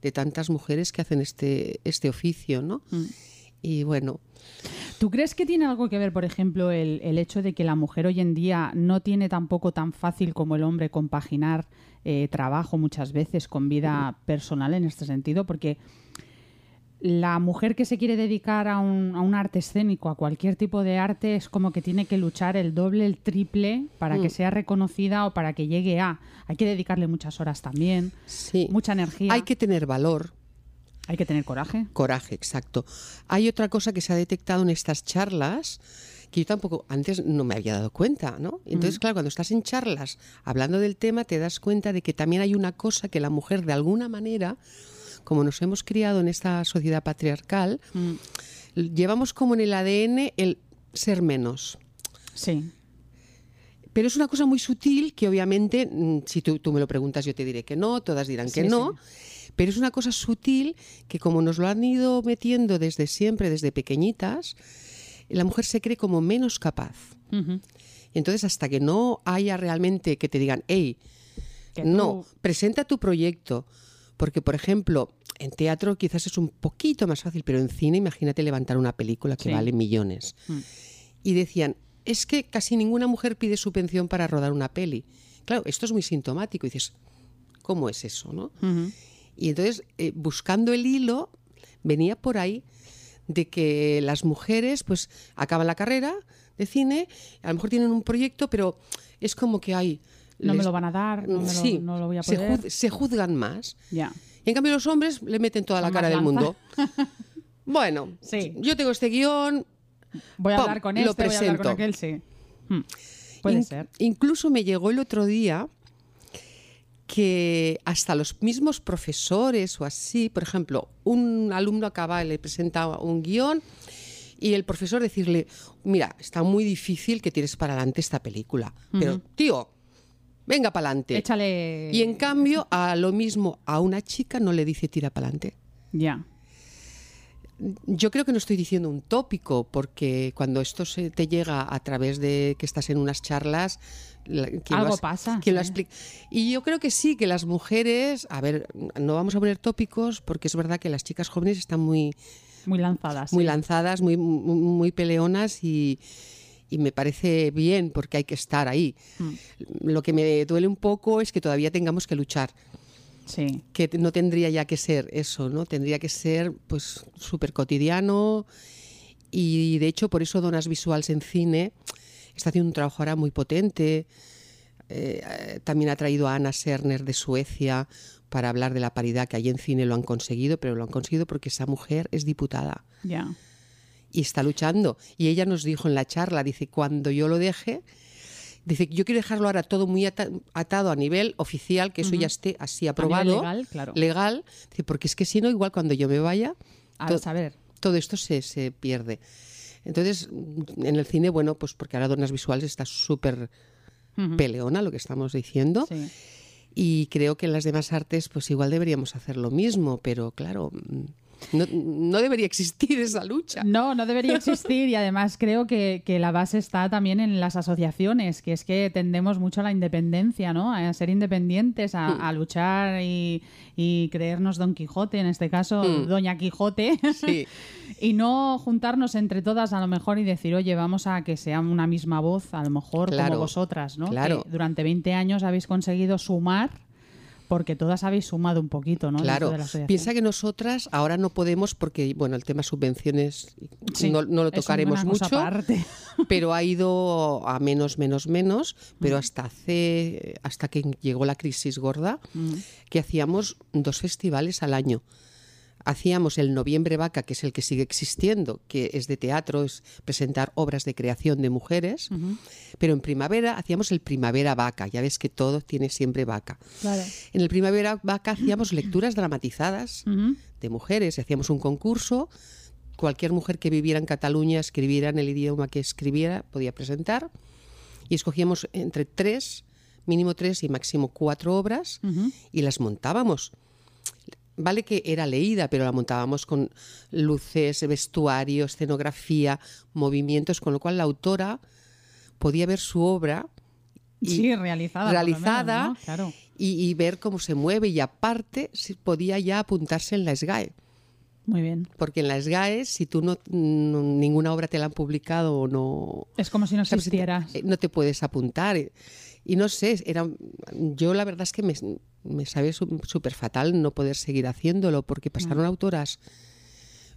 Speaker 5: de tantas mujeres que hacen este, este oficio, ¿no?
Speaker 2: Mm.
Speaker 5: Y bueno,
Speaker 2: ¿Tú crees que tiene algo que ver, por ejemplo, el, el hecho de que la mujer hoy en día no tiene tampoco tan fácil como el hombre compaginar eh, trabajo muchas veces con vida personal en este sentido? Porque la mujer que se quiere dedicar a un, a un arte escénico, a cualquier tipo de arte, es como que tiene que luchar el doble, el triple para que sea reconocida o para que llegue a. Hay que dedicarle muchas horas también,
Speaker 5: sí.
Speaker 2: mucha energía.
Speaker 5: Hay que tener valor,
Speaker 2: Hay que tener coraje.
Speaker 5: Coraje, exacto. Hay otra cosa que se ha detectado en estas charlas que yo tampoco antes no me había dado cuenta, ¿no? Entonces, claro, cuando estás en charlas hablando del tema, te das cuenta de que también hay una cosa que la mujer, de alguna manera, como nos hemos criado en esta sociedad patriarcal, llevamos como en el ADN el ser menos.
Speaker 2: Sí.
Speaker 5: Pero es una cosa muy sutil que obviamente, mm, si tú, tú me lo preguntas, yo te diré que no, todas dirán que
Speaker 2: Sí,
Speaker 5: no. Pero es una cosa sutil que como nos lo han ido metiendo desde siempre, desde pequeñitas, la mujer se cree como menos capaz.
Speaker 2: Ujú.
Speaker 5: Entonces, hasta que no haya realmente que te digan, hey,
Speaker 2: Que
Speaker 5: no,
Speaker 2: tú-
Speaker 5: presenta tu proyecto. Porque, por ejemplo, en teatro quizás es un poquito más fácil, pero en cine imagínate levantar una película que
Speaker 2: Sí.
Speaker 5: vale millones.
Speaker 2: Mm.
Speaker 5: Y decían, es que casi ninguna mujer pide subvención para rodar una peli. Claro, esto es muy sintomático. Y dices, ¿cómo es eso? no? Y entonces, eh, buscando el hilo, venía por ahí de que las mujeres, pues, acaban la carrera de cine, a lo mejor tienen un proyecto, pero es como que hay...
Speaker 2: No me lo van a dar, no, me lo, no lo voy a
Speaker 5: se,
Speaker 2: poder.
Speaker 5: juz- se juzgan más.
Speaker 2: Ya.
Speaker 5: Y en cambio los hombres le meten toda la cara del mundo. [laughs] Bueno,
Speaker 2: Sí.
Speaker 5: yo tengo este guion.
Speaker 2: Voy a hablar con
Speaker 5: lo
Speaker 2: este, voy a hablar con aquel, sí. Hmm. Puede
Speaker 5: In-
Speaker 2: ser.
Speaker 5: Incluso me llegó el otro día que hasta los mismos profesores o así, por ejemplo, un alumno acaba, le presenta un guion y el profesor decirle, mira, está muy difícil que tires para adelante esta película, pero tío, venga para adelante.
Speaker 2: Échale.
Speaker 5: Y en cambio, a lo mismo, a una chica no le dice tira para adelante.
Speaker 2: Ya.
Speaker 5: Yo creo que no estoy diciendo un tópico, porque cuando esto se te llega a través de que estás en unas charlas, la- ¿quién
Speaker 2: Algo
Speaker 5: has-
Speaker 2: pasa,
Speaker 5: quién lo explica? Y yo creo que sí, que las mujeres, a ver, no vamos a poner tópicos, porque es verdad que las chicas jóvenes están muy,
Speaker 2: Muy lanzadas.
Speaker 5: muy
Speaker 2: sí.
Speaker 5: lanzadas, muy, muy, muy peleonas y, y me parece bien, porque hay que estar ahí.
Speaker 2: Mm.
Speaker 5: Lo que me duele un poco es que todavía tengamos que luchar
Speaker 2: Sí.
Speaker 5: que no tendría ya que ser eso, ¿no? Tendría que ser pues súper cotidiano y de hecho por eso Donas Visuals en cine está haciendo un trabajo ahora muy potente. Eh, eh, también ha traído a Ana Serner de Suecia para hablar de la paridad que allí en cine lo han conseguido, pero lo han conseguido porque esa mujer es diputada
Speaker 2: Ya.
Speaker 5: y está luchando. Y ella nos dijo en la charla, dice, cuando yo lo deje, dice, yo quiero dejarlo ahora todo muy ata- atado a nivel oficial, que eso ya esté así aprobado.
Speaker 2: legal, claro.
Speaker 5: legal. Dice, porque es que si no, igual cuando yo me vaya,
Speaker 2: A
Speaker 5: to-
Speaker 2: saber.
Speaker 5: todo esto se, se pierde. Entonces, en el cine, bueno, pues porque ahora Donas Visuales está súper
Speaker 2: Ujú.
Speaker 5: peleona, lo que estamos diciendo.
Speaker 2: Sí.
Speaker 5: Y creo que en las demás artes, pues igual deberíamos hacer lo mismo, pero claro, mm, no, no debería existir esa lucha.
Speaker 2: No, no debería [laughs] existir y además creo que, que la base está también en las asociaciones, que es que tendemos mucho a la independencia, ¿no? A ser independientes, a,
Speaker 5: Mm.
Speaker 2: a luchar y, y creernos Don Quijote, en este caso
Speaker 5: Mm.
Speaker 2: Doña Quijote,
Speaker 5: Sí. [laughs]
Speaker 2: y no juntarnos entre todas a lo mejor y decir, oye, vamos a que sea una misma voz, a lo mejor
Speaker 5: Claro,
Speaker 2: como vosotras, ¿no?
Speaker 5: claro.
Speaker 2: Que durante 20 años habéis conseguido sumar, porque todas habéis sumado un poquito, ¿no?
Speaker 5: Claro, piensa que nosotras ahora no podemos porque, bueno, el tema subvenciones
Speaker 2: Sí,
Speaker 5: no, no lo tocaremos mucho,
Speaker 2: aparte. [laughs]
Speaker 5: pero ha ido a menos, menos, menos, pero hasta hace, hasta que llegó la crisis gorda,
Speaker 2: Mm.
Speaker 5: que hacíamos dos festivales al año. Hacíamos el Noviembre Vaca, que es el que sigue existiendo, que es de teatro, es presentar obras de creación de mujeres, pero en primavera hacíamos el Primavera Vaca, ya ves que todo tiene siempre vaca. En el Primavera Vaca hacíamos lecturas dramatizadas de mujeres y hacíamos un concurso. Cualquier mujer que viviera en Cataluña, escribiera en el idioma que escribiera, podía presentar. Y escogíamos entre tres mínimo tres y máximo cuatro obras y las montábamos. Vale que era leída, pero la montábamos con luces, vestuario, escenografía, movimientos, con lo cual la autora podía ver su obra y-
Speaker 2: Sí, realizada. menos,
Speaker 5: realizada
Speaker 2: ¿no? Claro.
Speaker 5: y, y ver cómo se mueve y aparte si podía ya apuntarse en la SGAE.
Speaker 2: Muy bien.
Speaker 5: Porque en la SGAE, si tú no, no- ninguna obra te la han publicado o no,
Speaker 2: Es como si no
Speaker 5: ¿sabes?
Speaker 2: existieras.
Speaker 5: Eh, no te puedes apuntar. Y no sé, era, yo la verdad es que me, me sabe súper fatal no poder seguir haciéndolo porque pasaron
Speaker 2: Mm.
Speaker 5: autoras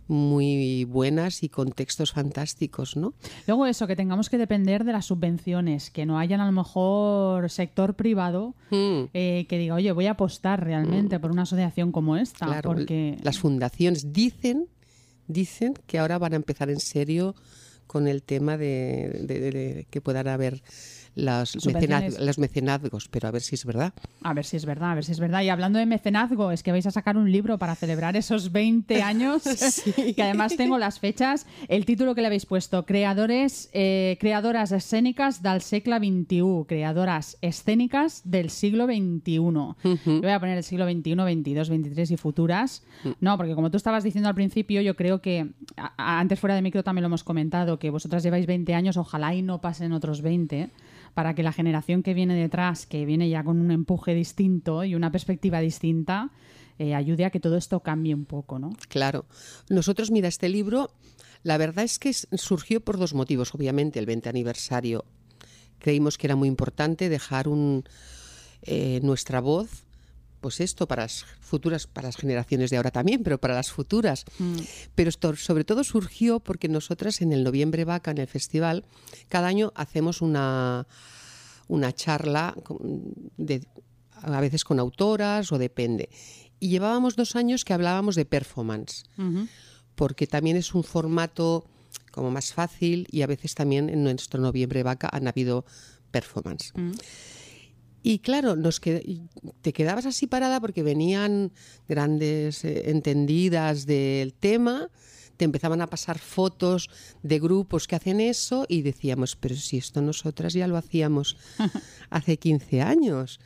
Speaker 5: muy buenas y con textos fantásticos, ¿no?
Speaker 2: Luego eso, que tengamos que depender de las subvenciones, que no hayan a lo mejor sector privado
Speaker 5: Mm,
Speaker 2: eh, que diga, oye, voy a apostar realmente por una asociación como esta,
Speaker 5: claro,
Speaker 2: porque
Speaker 5: las fundaciones dicen, dicen que ahora van a empezar en serio con el tema de, de- de- de que puedan haber mecenaz- los mecenazgos, pero a ver si es verdad.
Speaker 2: a ver si es verdad, a ver si es verdad. Y hablando de mecenazgo, es que vais a sacar un libro para celebrar esos 20 [laughs] años, [laughs] que además tengo las fechas, el título que le habéis puesto, Creadores, eh, Creadoras escénicas del siglo XXI, Creadoras escénicas del siglo XXI. Le voy a poner el siglo XXI, 22, 23 y futuras. No, porque como tú estabas diciendo al principio, yo creo que antes fuera de micro también lo hemos comentado, que vosotras lleváis 20 años, ojalá y no pasen otros 20, para que la generación que viene detrás, que viene ya con un empuje distinto y una perspectiva distinta, eh, ayude a que todo esto cambie un poco, ¿no?
Speaker 5: Claro. Nosotros, mira, este libro, la verdad es que surgió por dos motivos. Obviamente, el 20 aniversario. Creímos que era muy importante dejar eh, nuestra voz, pues esto, para las futuras, para las generaciones de ahora también, pero para las futuras. Pero esto sobre todo surgió porque nosotras en el Noviembre Vaca, en el festival, cada año hacemos una, una charla de, a veces con autoras o depende. Y llevábamos dos años que hablábamos de performance, porque también es un formato como más fácil y a veces también en nuestro Noviembre Vaca han habido performance. Y claro, nos qued- te quedabas así parada porque venían grandes eh, entendidas del tema, te empezaban a pasar fotos de grupos que hacen eso y decíamos, pero si esto nosotras ya lo hacíamos [laughs] hace 15 años.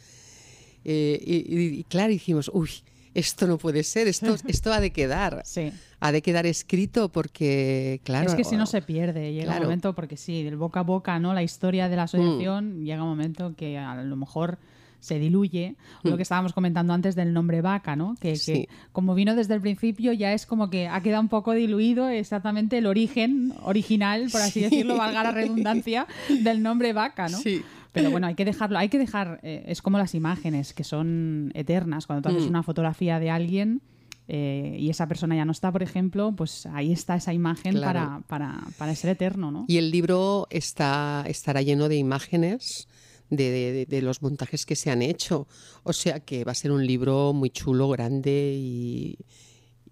Speaker 5: Eh, y, y- y claro, dijimos, uy, esto no puede ser, esto, [laughs] esto ha de quedar.
Speaker 2: Sí.
Speaker 5: Ha de quedar escrito porque, claro.
Speaker 2: es que si no se pierde, llega
Speaker 5: claro. Mm.
Speaker 2: un momento, porque sí, del boca a boca, ¿no? La historia de la asociación llega un momento que a lo mejor se diluye. Lo que estábamos comentando antes del nombre vaca, ¿no? Que, que
Speaker 5: Mm. Sí.
Speaker 2: como vino desde el principio, ya es como que ha quedado un poco diluido exactamente el origen original, por así
Speaker 5: Sí.
Speaker 2: decirlo, valga la redundancia, [laughs] del nombre vaca, ¿no?
Speaker 5: Sí.
Speaker 2: Pero [clears throat] bueno, hay que dejarlo, hay que dejar, eh, es como las imágenes, que son eternas. Cuando tú haces
Speaker 5: Mm.
Speaker 2: una fotografía de alguien eh, y esa persona ya no está, por ejemplo, pues ahí está esa imagen
Speaker 5: Claro.
Speaker 2: para, para, para ser eterno, ¿no?
Speaker 5: Y el libro está, estará lleno de imágenes de, de- de los montajes que se han hecho. O sea que va a ser un libro muy chulo, grande y,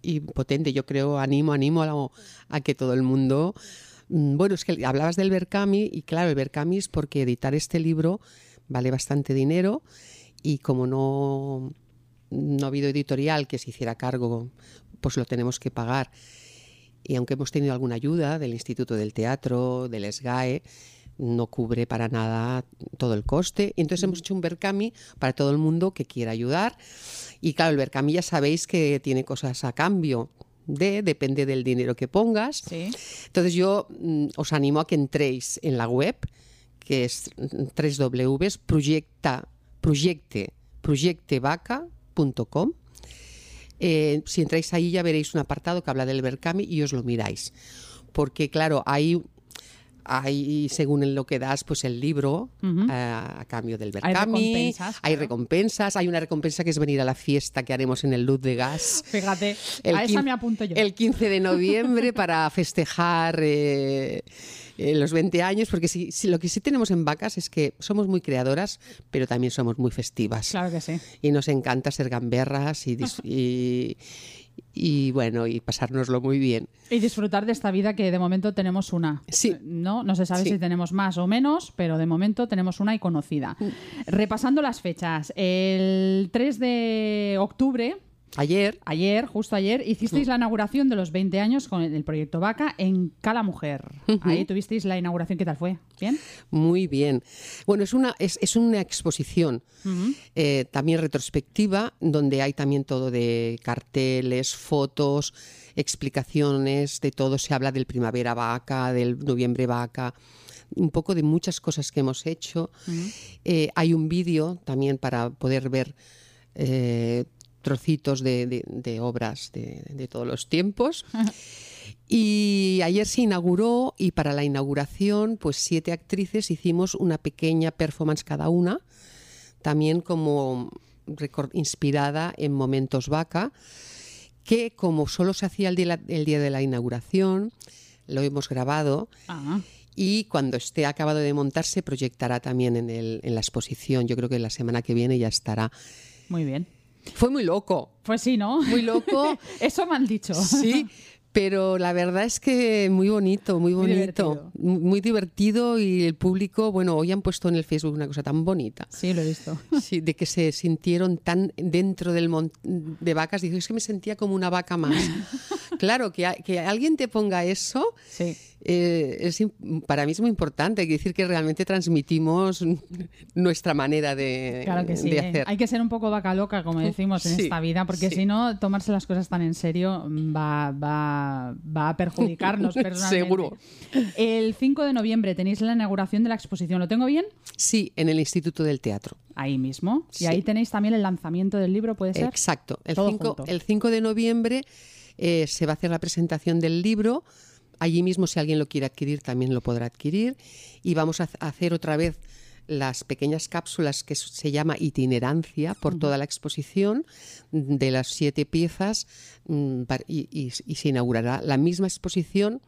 Speaker 5: y potente. Yo creo, animo, animo a, a que todo el mundo... Mm, Bueno, es que hablabas del Berkami y claro, el Berkami es porque editar este libro vale bastante dinero y como no, no ha habido editorial que se hiciera cargo, pues lo tenemos que pagar. Y aunque hemos tenido alguna ayuda del Instituto del Teatro, del SGAE, no cubre para nada todo el coste. Entonces hemos hecho un Berkami para todo el mundo que quiera ayudar. Y claro, el Berkami ya sabéis que tiene cosas a cambio. De, depende del dinero que pongas.
Speaker 2: Sí.
Speaker 5: Entonces yo mm, os animo a que entréis en la web, que es www.proyecta, proyecte, proyectevaca.com. Eh, si entráis ahí ya veréis un apartado que habla del Berkami y os lo miráis. Porque claro, hay, hay según en lo que das, pues el libro a cambio del
Speaker 2: Hay
Speaker 5: Berkami.
Speaker 2: recompensas,
Speaker 5: Hay
Speaker 2: claro.
Speaker 5: recompensas. Hay una recompensa que es venir a la fiesta que haremos en el Luz de Gas.
Speaker 2: Fíjate,
Speaker 5: El
Speaker 2: a esa me apunto yo.
Speaker 5: El 15 de noviembre [laughs] para festejar eh, eh, los 20 años, porque si, si lo que sí tenemos en Vacas es que somos muy creadoras, pero también somos muy festivas.
Speaker 2: Claro que sí.
Speaker 5: Y nos encanta ser gamberras y, [laughs] y, y, bueno, y pasárnoslo muy bien.
Speaker 2: Y disfrutar de esta vida que de momento tenemos una.
Speaker 5: Sí.
Speaker 2: No, no se sabe
Speaker 5: Sí.
Speaker 2: si tenemos más o menos, pero de momento tenemos una y conocida.
Speaker 5: Mm.
Speaker 2: Repasando las fechas, el 3 de octubre
Speaker 5: Ayer.
Speaker 2: Ayer, justo ayer, hicisteis la inauguración de los 20 años con el proyecto Vaca en Cala Mujer. Ahí tuvisteis la inauguración, ¿qué tal fue? ¿Bien?
Speaker 5: Muy bien. Bueno, es una, es, es una exposición eh, también retrospectiva, donde hay también todo de carteles, fotos, explicaciones de todo. Se habla del primavera vaca, del noviembre vaca, un poco de muchas cosas que hemos hecho. Eh, hay un vídeo también para poder ver eh, trocitos de, de- de obras de, de todos los tiempos. [laughs] Y ayer se inauguró y para la inauguración, pues siete actrices hicimos una pequeña performance cada una, también como inspirada en momentos vaca, que como solo se hacía el día, el día de la inauguración, lo hemos grabado
Speaker 2: Ah,
Speaker 5: y cuando esté acabado de montar se proyectará también en, el- en la exposición. Yo creo que la semana que viene ya estará.
Speaker 2: muy bien.
Speaker 5: Fue muy loco,
Speaker 2: Pues sí, ¿no?
Speaker 5: muy loco. [laughs]
Speaker 2: Eso me han dicho.
Speaker 5: Sí, pero la verdad es que muy bonito, muy bonito, muy muy divertido y el público, bueno, hoy han puesto en el Facebook una cosa tan bonita.
Speaker 2: Sí, lo he visto. [laughs]
Speaker 5: Sí, de que se sintieron tan dentro del mon- de vacas. Digo, es que me sentía como una vaca más. [laughs] claro, que, que alguien te ponga eso,
Speaker 2: Sí.
Speaker 5: eh, es, para mí es muy importante. Hay que decir que realmente transmitimos nuestra manera de,
Speaker 2: Claro que sí.
Speaker 5: de
Speaker 2: ¿eh?
Speaker 5: hacer.
Speaker 2: Hay que ser un poco vaca loca, como decimos en
Speaker 5: Sí,
Speaker 2: esta vida, porque si no, tomarse las cosas tan en serio va, va, va a perjudicarnos [laughs] personalmente.
Speaker 5: Seguro.
Speaker 2: El 5 de noviembre tenéis la inauguración de la exposición. ¿Lo tengo bien?
Speaker 5: Sí, en el Instituto del Teatro.
Speaker 2: Ahí mismo.
Speaker 5: Sí.
Speaker 2: Y ahí tenéis también el lanzamiento del libro, ¿puede ser?
Speaker 5: Exacto. El
Speaker 2: Todo
Speaker 5: 5,
Speaker 2: junto.
Speaker 5: el 5 de noviembre eh, se va a hacer la presentación del libro. Allí mismo, si alguien lo quiere adquirir, también lo podrá adquirir. Y vamos a ha- hacer otra vez las pequeñas cápsulas que se llama itinerancia por toda la exposición de las siete piezas mm, y, y- y se inaugurará la misma exposición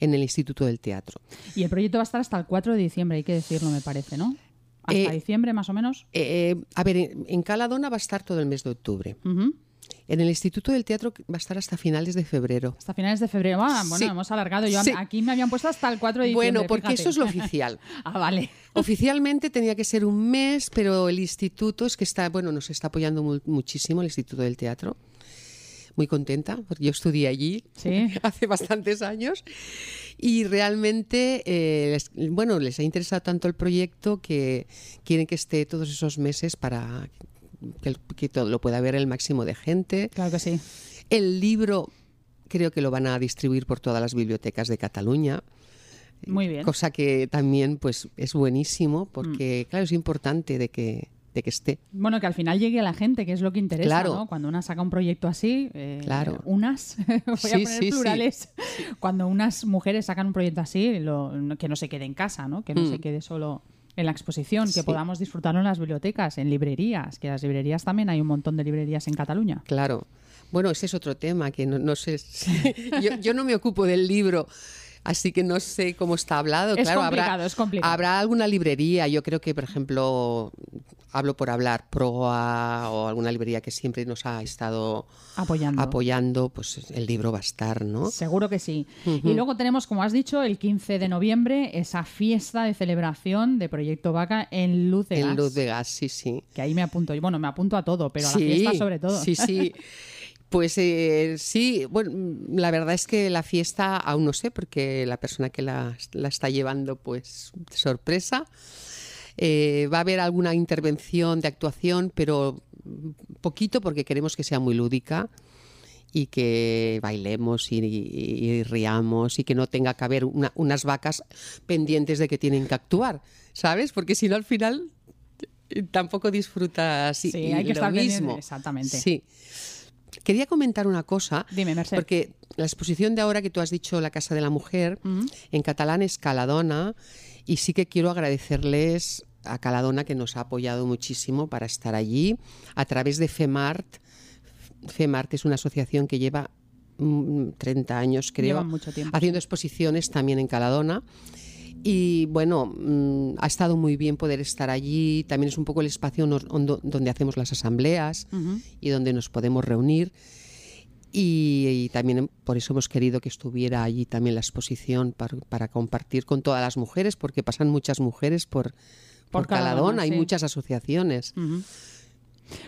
Speaker 5: en el Instituto del Teatro.
Speaker 2: Y el proyecto va a estar hasta el 4 de diciembre, hay que decirlo, me parece, ¿no? Hasta
Speaker 5: Eh,
Speaker 2: diciembre, más o menos.
Speaker 5: Eh, a ver, en, en Caladona va a estar todo el mes de octubre. En el Instituto del Teatro va a estar hasta finales de febrero.
Speaker 2: Hasta finales de febrero. Ah, bueno,
Speaker 5: Sí.
Speaker 2: hemos alargado. Yo
Speaker 5: Sí.
Speaker 2: aquí me habían puesto hasta el 4 de diciembre.
Speaker 5: Bueno, porque
Speaker 2: fíjate.
Speaker 5: eso es lo oficial. [laughs]
Speaker 2: ah, vale.
Speaker 5: Oficialmente tenía que ser un mes, pero el instituto es que está, bueno, nos está apoyando mu- muchísimo el Instituto del Teatro. Muy contenta, porque yo estudié allí
Speaker 2: Sí. [laughs]
Speaker 5: hace bastantes años y realmente, eh, les- bueno, les ha interesado tanto el proyecto que quieren que esté todos esos meses para que, el- que todo lo pueda ver el máximo de gente.
Speaker 2: Claro que sí.
Speaker 5: El libro creo que lo van a distribuir por todas las bibliotecas de Cataluña.
Speaker 2: Muy bien.
Speaker 5: Cosa que también pues es buenísimo porque, claro, es importante de que, de que esté.
Speaker 2: Bueno, que al final llegue a la gente, que es lo que interesa,
Speaker 5: Claro.
Speaker 2: ¿no? Cuando una saca un proyecto así, eh,
Speaker 5: Claro.
Speaker 2: unas, [laughs] voy a
Speaker 5: Sí,
Speaker 2: poner
Speaker 5: sí, sí.
Speaker 2: plurales, cuando unas mujeres sacan un proyecto así, lo- que no se quede en casa, ¿no? Que no
Speaker 5: Mm.
Speaker 2: se quede solo en la exposición, que
Speaker 5: Sí.
Speaker 2: podamos disfrutarlo en las bibliotecas, en librerías, que las librerías también hay un montón de librerías en Cataluña.
Speaker 5: Claro. Bueno, ese es otro tema que no, no sé. si- [laughs] yo, yo no me ocupo del libro. Así que no sé cómo está hablado.
Speaker 2: Es
Speaker 5: claro,
Speaker 2: complicado,
Speaker 5: habrá,
Speaker 2: es complicado.
Speaker 5: habrá alguna librería. Yo creo que, por ejemplo, hablo por hablar, Proa o alguna librería que siempre nos ha estado
Speaker 2: Apoyando.
Speaker 5: apoyando, pues el libro va a estar, ¿no?
Speaker 2: Seguro que sí. Y luego tenemos, como has dicho, el 15 de noviembre, esa fiesta de celebración de Proyecto Vaca en Luz de
Speaker 5: En
Speaker 2: Gas.
Speaker 5: luz de gas, sí, sí.
Speaker 2: Que ahí me apunto. Bueno, me apunto a todo, pero a la fiesta sobre todo.
Speaker 5: Sí, sí. [laughs] Pues eh, sí, bueno, mm, la verdad es que la fiesta aún no sé, porque la persona que la, la está llevando, pues, sorpresa. Eh, va a haber alguna intervención de actuación, pero poquito porque queremos que sea muy lúdica y que bailemos y, y- y riamos y que no tenga que haber una- unas vacas pendientes de que tienen que actuar, ¿sabes? Porque si no al final eh, tampoco disfrutas y-
Speaker 2: Sí,
Speaker 5: y
Speaker 2: hay que
Speaker 5: lo
Speaker 2: estar
Speaker 5: mismo.
Speaker 2: exactamente.
Speaker 5: Sí. Quería comentar una cosa.
Speaker 2: Dime.
Speaker 5: Porque la exposición de ahora que tú has dicho, La Casa de la Mujer, en catalán es Caladona, y sí que quiero agradecerles a Caladona que nos ha apoyado muchísimo para estar allí a través de FEMART. FEMART es una asociación que lleva mm, 30 años, creo,
Speaker 2: mucho
Speaker 5: haciendo exposiciones también en Caladona. Y bueno, mm, ha estado muy bien poder estar allí. También es un poco el espacio donde hacemos las asambleas y donde nos podemos reunir. Y, y también por eso hemos querido que estuviera allí también la exposición par- para, compartir con todas las mujeres, porque pasan muchas mujeres por, por,
Speaker 2: Por Caladona,
Speaker 5: hay
Speaker 2: sí.
Speaker 5: muchas asociaciones.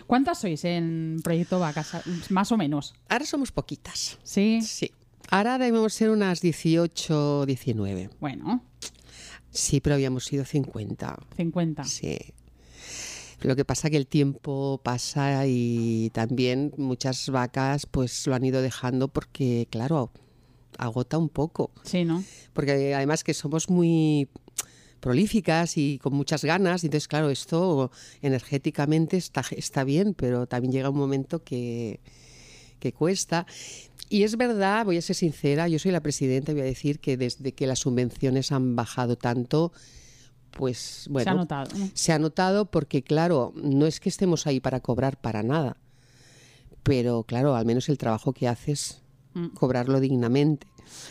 Speaker 2: ¿Cuántas sois en Proyecto Vacas? Más o menos.
Speaker 5: Ahora somos poquitas.
Speaker 2: Sí.
Speaker 5: Sí. Ahora debemos ser unas 18, 19.
Speaker 2: Bueno,
Speaker 5: Sí, pero habíamos sido 50.
Speaker 2: 50.
Speaker 5: Sí. Lo que pasa que el tiempo pasa y también muchas vacas pues lo han ido dejando porque, claro, agota un poco.
Speaker 2: Sí, ¿no?
Speaker 5: Porque además que somos muy prolíficas y con muchas ganas, entonces claro, esto energéticamente está, está bien, pero también llega un momento que, que cuesta. Y es verdad, voy a ser sincera, yo soy la presidenta y voy a decir que desde que las subvenciones han bajado tanto, pues bueno,
Speaker 2: Se ha notado. ¿no?
Speaker 5: se ha notado porque, claro, no es que estemos ahí para cobrar para nada, pero claro, al menos el trabajo que haces,
Speaker 2: Mm.
Speaker 5: cobrarlo dignamente.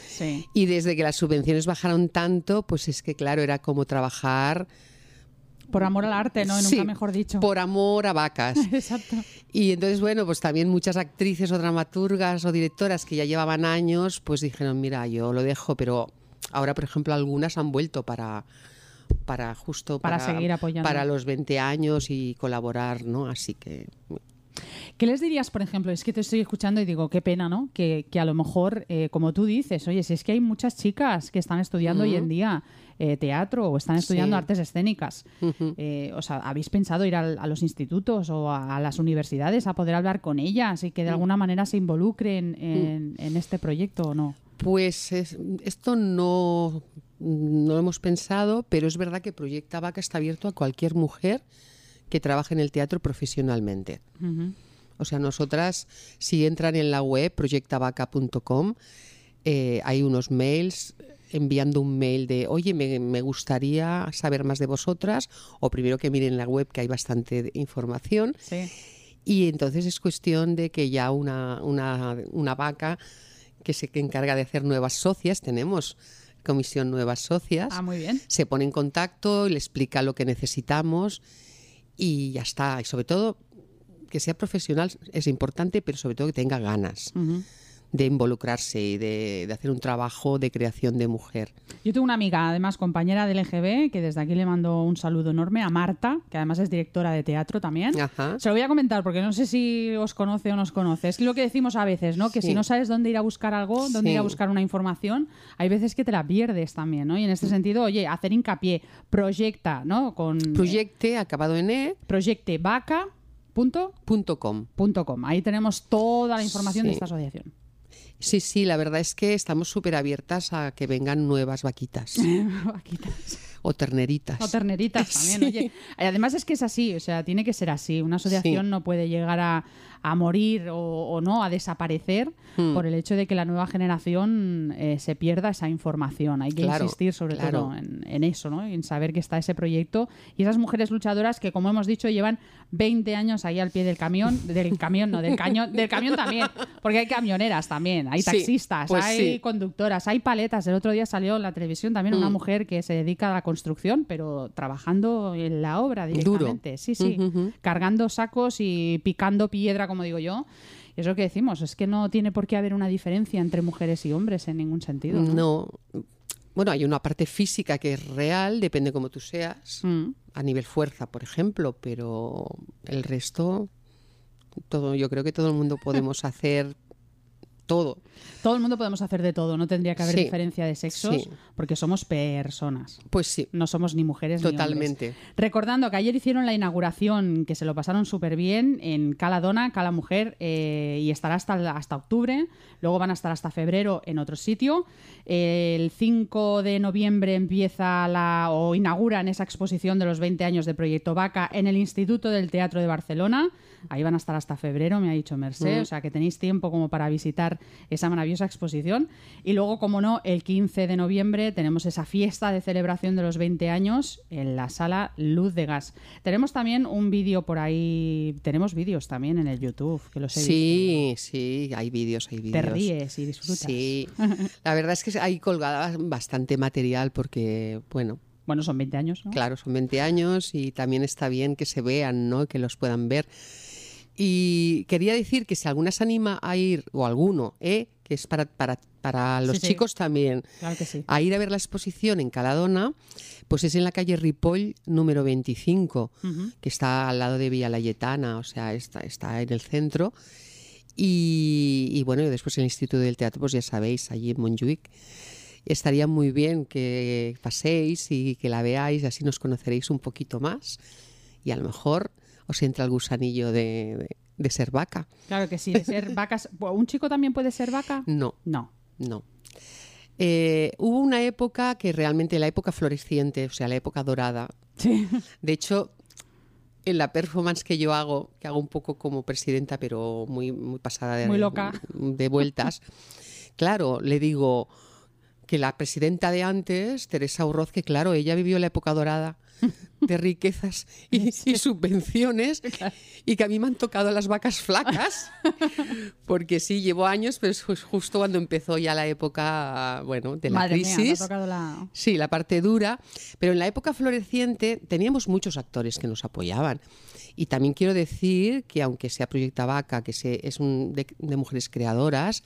Speaker 2: Sí.
Speaker 5: Y desde que las subvenciones bajaron tanto, pues es que, claro, era como trabajar
Speaker 2: Por amor al arte, ¿no? Nunca
Speaker 5: Sí,
Speaker 2: mejor dicho.
Speaker 5: por amor a vacas. [laughs]
Speaker 2: Exacto.
Speaker 5: Y entonces, bueno, pues también muchas actrices o dramaturgas o directoras que ya llevaban años, pues dijeron, mira, yo lo dejo, pero ahora, por ejemplo, algunas han vuelto para para justo
Speaker 2: Para seguir apoyando.
Speaker 5: para los 20 años y colaborar, ¿no? Así que
Speaker 2: ¿Qué les dirías, por ejemplo? Es que te estoy escuchando y digo, qué pena, ¿no? Que, que a lo mejor, eh, como tú dices, oye, si es que hay muchas chicas que están estudiando hoy en día eh, teatro o están estudiando
Speaker 5: Sí.
Speaker 2: artes escénicas. Eh, o sea, ¿habéis pensado ir al- a, los institutos o a, a las universidades a poder hablar con ellas y que
Speaker 5: Mm.
Speaker 2: de alguna manera se involucren en, en este proyecto o no?
Speaker 5: Pues es- esto no, no lo hemos pensado, pero es verdad que Proyecta Vaca está abierto a cualquier mujer que trabaje en el teatro profesionalmente.
Speaker 2: Ujú.
Speaker 5: O sea, nosotras, si entran en la web proyectavaca.com, eh, hay unos mails enviando un mail de, oye, me, me gustaría saber más de vosotras, o primero que miren la web, que hay bastante información,
Speaker 2: Sí.
Speaker 5: y entonces es cuestión de que ya una, una, una vaca que se encarga de hacer nuevas socias, tenemos comisión nuevas socias,
Speaker 2: Ah, muy bien.
Speaker 5: se pone en contacto y le explica lo que necesitamos y ya está. Y sobre todo que sea profesional es importante, pero sobre todo que tenga ganas de involucrarse y de, de hacer un trabajo de creación de mujer.
Speaker 2: Yo tengo una amiga, además compañera del EGB, que desde aquí le mando un saludo enorme a Marta, que además es directora de teatro también.
Speaker 5: Ajá.
Speaker 2: Se lo voy a comentar porque no sé si os conoce o nos conoce. Es lo que decimos a veces, ¿no? Que
Speaker 5: Sí.
Speaker 2: si no sabes dónde ir a buscar algo, dónde
Speaker 5: Sí.
Speaker 2: ir a buscar una información, hay veces que te la pierdes también, ¿no? Y en este sentido, oye, hacer hincapié, proyecta, ¿no? Con
Speaker 5: Proyecte, acabado en e,
Speaker 2: proyectevaca.com.
Speaker 5: punto com.
Speaker 2: Ahí tenemos toda la información de esta asociación.
Speaker 5: Sí, sí, la verdad es que estamos súper abiertas a que vengan nuevas vaquitas [laughs]
Speaker 2: Vaquitas.
Speaker 5: o terneritas.
Speaker 2: O terneritas [laughs] también, oye. Además es que es así, o sea, tiene que ser así. Una asociación
Speaker 5: Sí.
Speaker 2: no puede llegar a, a morir o, o no, a desaparecer
Speaker 5: Hmm.
Speaker 2: por el hecho de que la nueva generación eh, se pierda esa información. Hay que
Speaker 5: Claro,
Speaker 2: insistir sobre
Speaker 5: claro.
Speaker 2: todo en, en eso, ¿no? En saber que está ese proyecto y esas mujeres luchadoras que, como hemos dicho, llevan 20 años ahí al pie del camión, del camión, no, del cañón, [laughs] del camión también, porque hay camioneras también, hay
Speaker 5: Sí,
Speaker 2: taxistas,
Speaker 5: pues
Speaker 2: hay
Speaker 5: sí.
Speaker 2: conductoras, hay paletas. El otro día salió en la televisión también una
Speaker 5: Mm.
Speaker 2: mujer que se dedica a la construcción, pero trabajando en la obra
Speaker 5: Duro.
Speaker 2: directamente. Sí, sí. Cargando sacos y picando piedra, como digo yo. Y es lo que decimos, es que no tiene por qué haber una diferencia entre mujeres y hombres en ningún sentido. ¿no?
Speaker 5: No. Bueno, hay una parte física que es real, depende cómo tú seas,
Speaker 2: Mm.
Speaker 5: a nivel fuerza, por ejemplo, pero el resto, todo, yo creo que todo el mundo podemos [laughs] hacer todo.
Speaker 2: Todo el mundo podemos hacer de todo, no tendría que haber
Speaker 5: Sí.
Speaker 2: diferencia de sexos
Speaker 5: Sí.
Speaker 2: porque somos personas.
Speaker 5: Pues sí,
Speaker 2: No somos ni mujeres ni
Speaker 5: totalmente.
Speaker 2: hombres. Recordando que ayer hicieron la inauguración, que se lo pasaron súper bien en Cala Dona, Cala Mujer, eh, y estará hasta, hasta octubre. Luego van a estar hasta febrero en otro sitio. El 5 de noviembre empieza la o inauguran esa exposición de los 20 años de Proyecto Vaca en el Instituto del Teatro de Barcelona. Ahí van a estar hasta febrero, me ha dicho Merced. O sea que tenéis tiempo como para visitar esa maravillosa exposición. Y luego, como no, el 15 de noviembre tenemos esa fiesta de celebración de los 20 años en la sala Luz de Gas. Tenemos también un vídeo por ahí, tenemos vídeos también en el YouTube, que los he visto.
Speaker 5: Sí, sí, hay vídeos, hay vídeos.
Speaker 2: Te ríes y disfrutas.
Speaker 5: Sí, la verdad es que hay colgada bastante material porque, bueno,
Speaker 2: Bueno, son 20 años, ¿no?
Speaker 5: Claro, son 20 años y también está bien que se vean, ¿no? Que los puedan ver. Y quería decir que si alguna se anima a ir, o alguno, ¿eh? que es para, para, para los
Speaker 2: Sí, sí.
Speaker 5: chicos también,
Speaker 2: Claro que sí.
Speaker 5: a ir a ver la exposición en Caladona, pues es en la calle Ripoll número 25,
Speaker 2: Ujú.
Speaker 5: que está al lado de Villa Layetana, o sea, está, está en el centro. Y, y bueno, y después el Instituto del Teatro, pues ya sabéis, allí en Montjuic. Estaría muy bien que paséis y que la veáis, así nos conoceréis un poquito más y a lo mejor os entra el gusanillo de, de- de ser vaca.
Speaker 2: Claro que sí, de ser [laughs] vacas. ¿Un chico también puede ser vaca?
Speaker 5: No,
Speaker 2: No.
Speaker 5: no. Eh, hubo una época que realmente la época floreciente, o sea, la época dorada.
Speaker 2: Sí.
Speaker 5: De hecho, en la performance que yo hago, que hago un poco como presidenta, pero muy, muy pasada de,
Speaker 2: Muy loca.
Speaker 5: de vueltas, [laughs] claro, le digo que la presidenta de antes, Teresa Urroz, que claro, ella vivió la época dorada de riquezas y, [laughs] y subvenciones y que a mí me han tocado las vacas flacas [laughs] porque sí, llevo años, pero es ju- justo cuando empezó ya la época, bueno, de la
Speaker 2: Madre mía, te ha
Speaker 5: crisis.
Speaker 2: tocado la...
Speaker 5: Sí, la parte dura, pero en la época floreciente teníamos muchos actores que nos apoyaban. Y también quiero decir que aunque sea Proyecta Vaca, que se- es un de, de mujeres creadoras,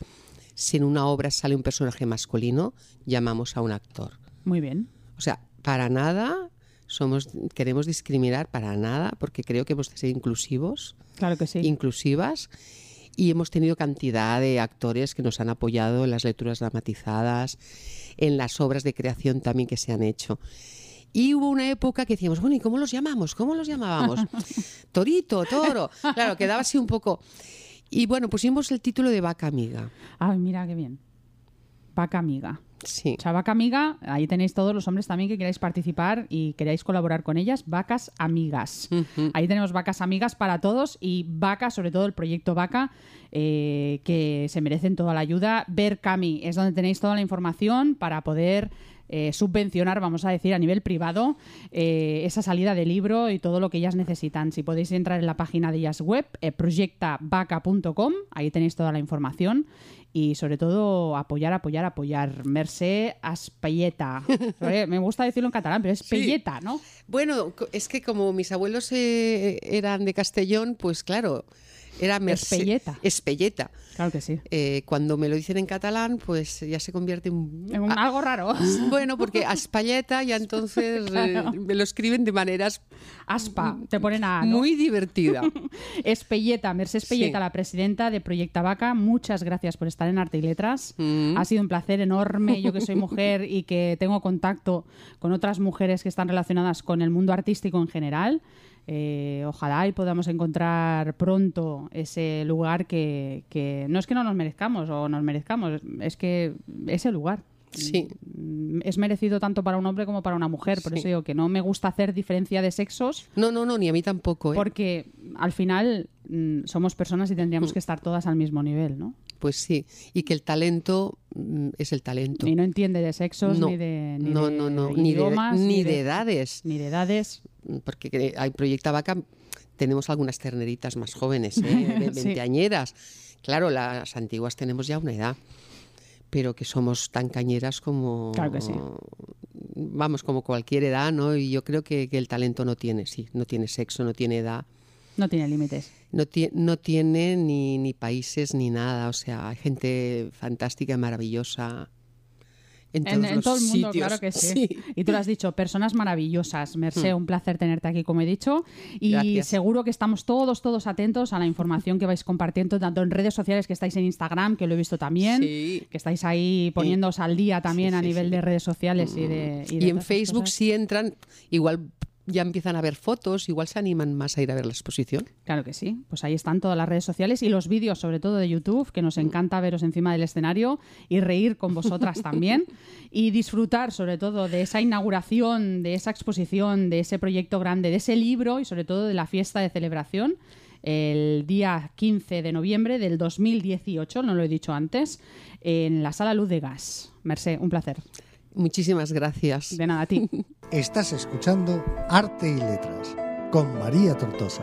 Speaker 5: si en una obra sale un personaje masculino, llamamos a un actor.
Speaker 2: Muy bien.
Speaker 5: O sea, para nada somos queremos discriminar para nada, porque creo que hemos de ser inclusivos,
Speaker 2: Claro que sí.
Speaker 5: inclusivas. Y hemos tenido cantidad de actores que nos han apoyado en las lecturas dramatizadas, en las obras de creación también que se han hecho. Y hubo una época que decíamos, bueno, ¿y cómo los llamamos? ¿Cómo los llamábamos? [laughs] Torito, toro. Claro, quedaba así un poco. Y bueno, pusimos el título de Vaca Amiga.
Speaker 2: Ay, mira qué bien. Vaca amiga.
Speaker 5: Sí.
Speaker 2: O sea, vaca amiga, ahí tenéis todos los hombres también que queráis participar y queráis colaborar con ellas. Vacas amigas. Ahí tenemos vacas amigas para todos y vaca, sobre todo el proyecto Vaca, eh, que se merecen toda la ayuda. Ver Cami es donde tenéis toda la información para poder eh, subvencionar, vamos a decir, a nivel privado eh, esa salida de libro y todo lo que ellas necesitan. Si podéis entrar en la página de ellas web, eh, proyectavaca.com, ahí tenéis toda la información y sobre todo apoyar, apoyar, apoyar. Mercé Aspelleta. [laughs] Me gusta decirlo en catalán, pero es
Speaker 5: Sí.
Speaker 2: Pelleta, ¿no?
Speaker 5: Bueno, es que como mis abuelos eh, eran de Castellón, pues claro, era
Speaker 2: Espelleta.
Speaker 5: Espelleta.
Speaker 2: Claro que sí.
Speaker 5: Eh, cuando me lo dicen en catalán, pues ya se convierte en...
Speaker 2: En un- algo raro. [laughs]
Speaker 5: bueno, porque a Espalleta ya entonces [laughs] eh, me lo escriben de maneras
Speaker 2: Aspa, te ponen a... ¿no?
Speaker 5: muy divertida. [laughs]
Speaker 2: Espelleta, Mercedes Espelleta,
Speaker 5: Sí.
Speaker 2: la presidenta de Proyecta Vaca, muchas gracias por estar en Arte y Letras.
Speaker 5: Mm.
Speaker 2: Ha sido un placer enorme. Yo que soy mujer y que tengo contacto con otras mujeres que están relacionadas con el mundo artístico en general. Eh, ojalá y podamos encontrar pronto ese lugar que, que no es que no nos merezcamos o nos merezcamos, es que ese lugar
Speaker 5: Sí.
Speaker 2: mm, es merecido tanto para un hombre como para una mujer. Por
Speaker 5: Sí.
Speaker 2: eso digo que no me gusta hacer diferencia de sexos
Speaker 5: No, no, no, ni a mí tampoco. ¿eh?
Speaker 2: porque al final mm, somos personas y tendríamos que estar todas al mismo nivel, ¿no?
Speaker 5: Pues sí, y que el talento mm, es el talento.
Speaker 2: Y no entiende de sexos,
Speaker 5: No,
Speaker 2: ni de, ni
Speaker 5: no,
Speaker 2: de
Speaker 5: no, no, ni de,
Speaker 2: idiomas,
Speaker 5: ni de edades.
Speaker 2: Ni de edades.
Speaker 5: porque cre- hay Proyecta Vaca, tenemos algunas terneritas más jóvenes, ¿eh? [laughs]
Speaker 2: Sí.
Speaker 5: veinteañeras. Claro, las antiguas tenemos ya una edad, pero que somos tan cañeras como...
Speaker 2: Claro que sí.
Speaker 5: Vamos, como cualquier edad, ¿no? Y yo creo que, que el talento no tiene, sí, no tiene sexo, no tiene edad,
Speaker 2: No tiene límites.
Speaker 5: no, tie- no tiene ni, ni países ni nada. O sea, hay gente fantástica y maravillosa en
Speaker 2: todo el mundo,
Speaker 5: sitios.
Speaker 2: claro que [laughs] sí. Y tú lo has dicho, personas maravillosas. Mercé, un placer tenerte aquí, como he dicho. Y.
Speaker 5: Gracias.
Speaker 2: seguro que estamos todos, todos atentos a la información que vais compartiendo, tanto en redes sociales, que estáis en Instagram, que lo he visto también,
Speaker 5: Sí.
Speaker 2: que estáis ahí poniéndoos al día también
Speaker 5: Sí,
Speaker 2: a
Speaker 5: sí,
Speaker 2: nivel
Speaker 5: sí.
Speaker 2: de redes sociales y de. y de
Speaker 5: Y en Facebook si entran, igual ya empiezan a ver fotos, igual se animan más a ir a ver la exposición.
Speaker 2: Claro que sí. Pues ahí están todas las redes sociales y los vídeos, sobre todo de YouTube, que nos encanta veros encima del escenario y reír con vosotras [laughs] también. Y disfrutar, sobre todo, de esa inauguración, de esa exposición, de ese proyecto grande, de ese libro y, sobre todo, de la fiesta de celebración el día 15 de noviembre del 2018, no lo he dicho antes, en la Sala Luz de Gas. Mercé, un placer.
Speaker 5: Muchísimas gracias.
Speaker 2: De nada a ti. [laughs]
Speaker 1: Estás escuchando Arte y Letras con María Tortosa,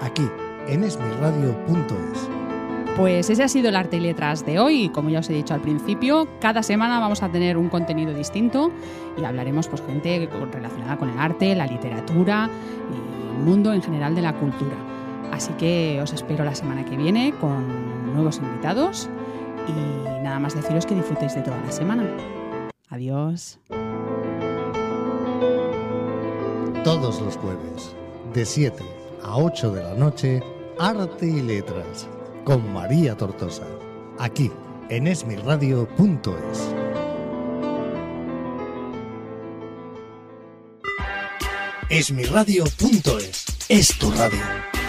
Speaker 1: aquí en esmirradio.es.
Speaker 2: Pues ese ha sido el arte y letras de hoy. Como ya os he dicho al principio, cada semana vamos a tener un contenido distinto y hablaremos pues gente relacionada con el arte, la literatura y el mundo en general de la cultura. Así que os espero la semana que viene con nuevos invitados Y nada más deciros que disfrutéis de toda la semana. Adiós.
Speaker 1: Todos los jueves, de 7 a 8 de la noche, Arte y Letras, con María Tortosa, aquí en esmirradio.es. Esmirradio.es es tu radio.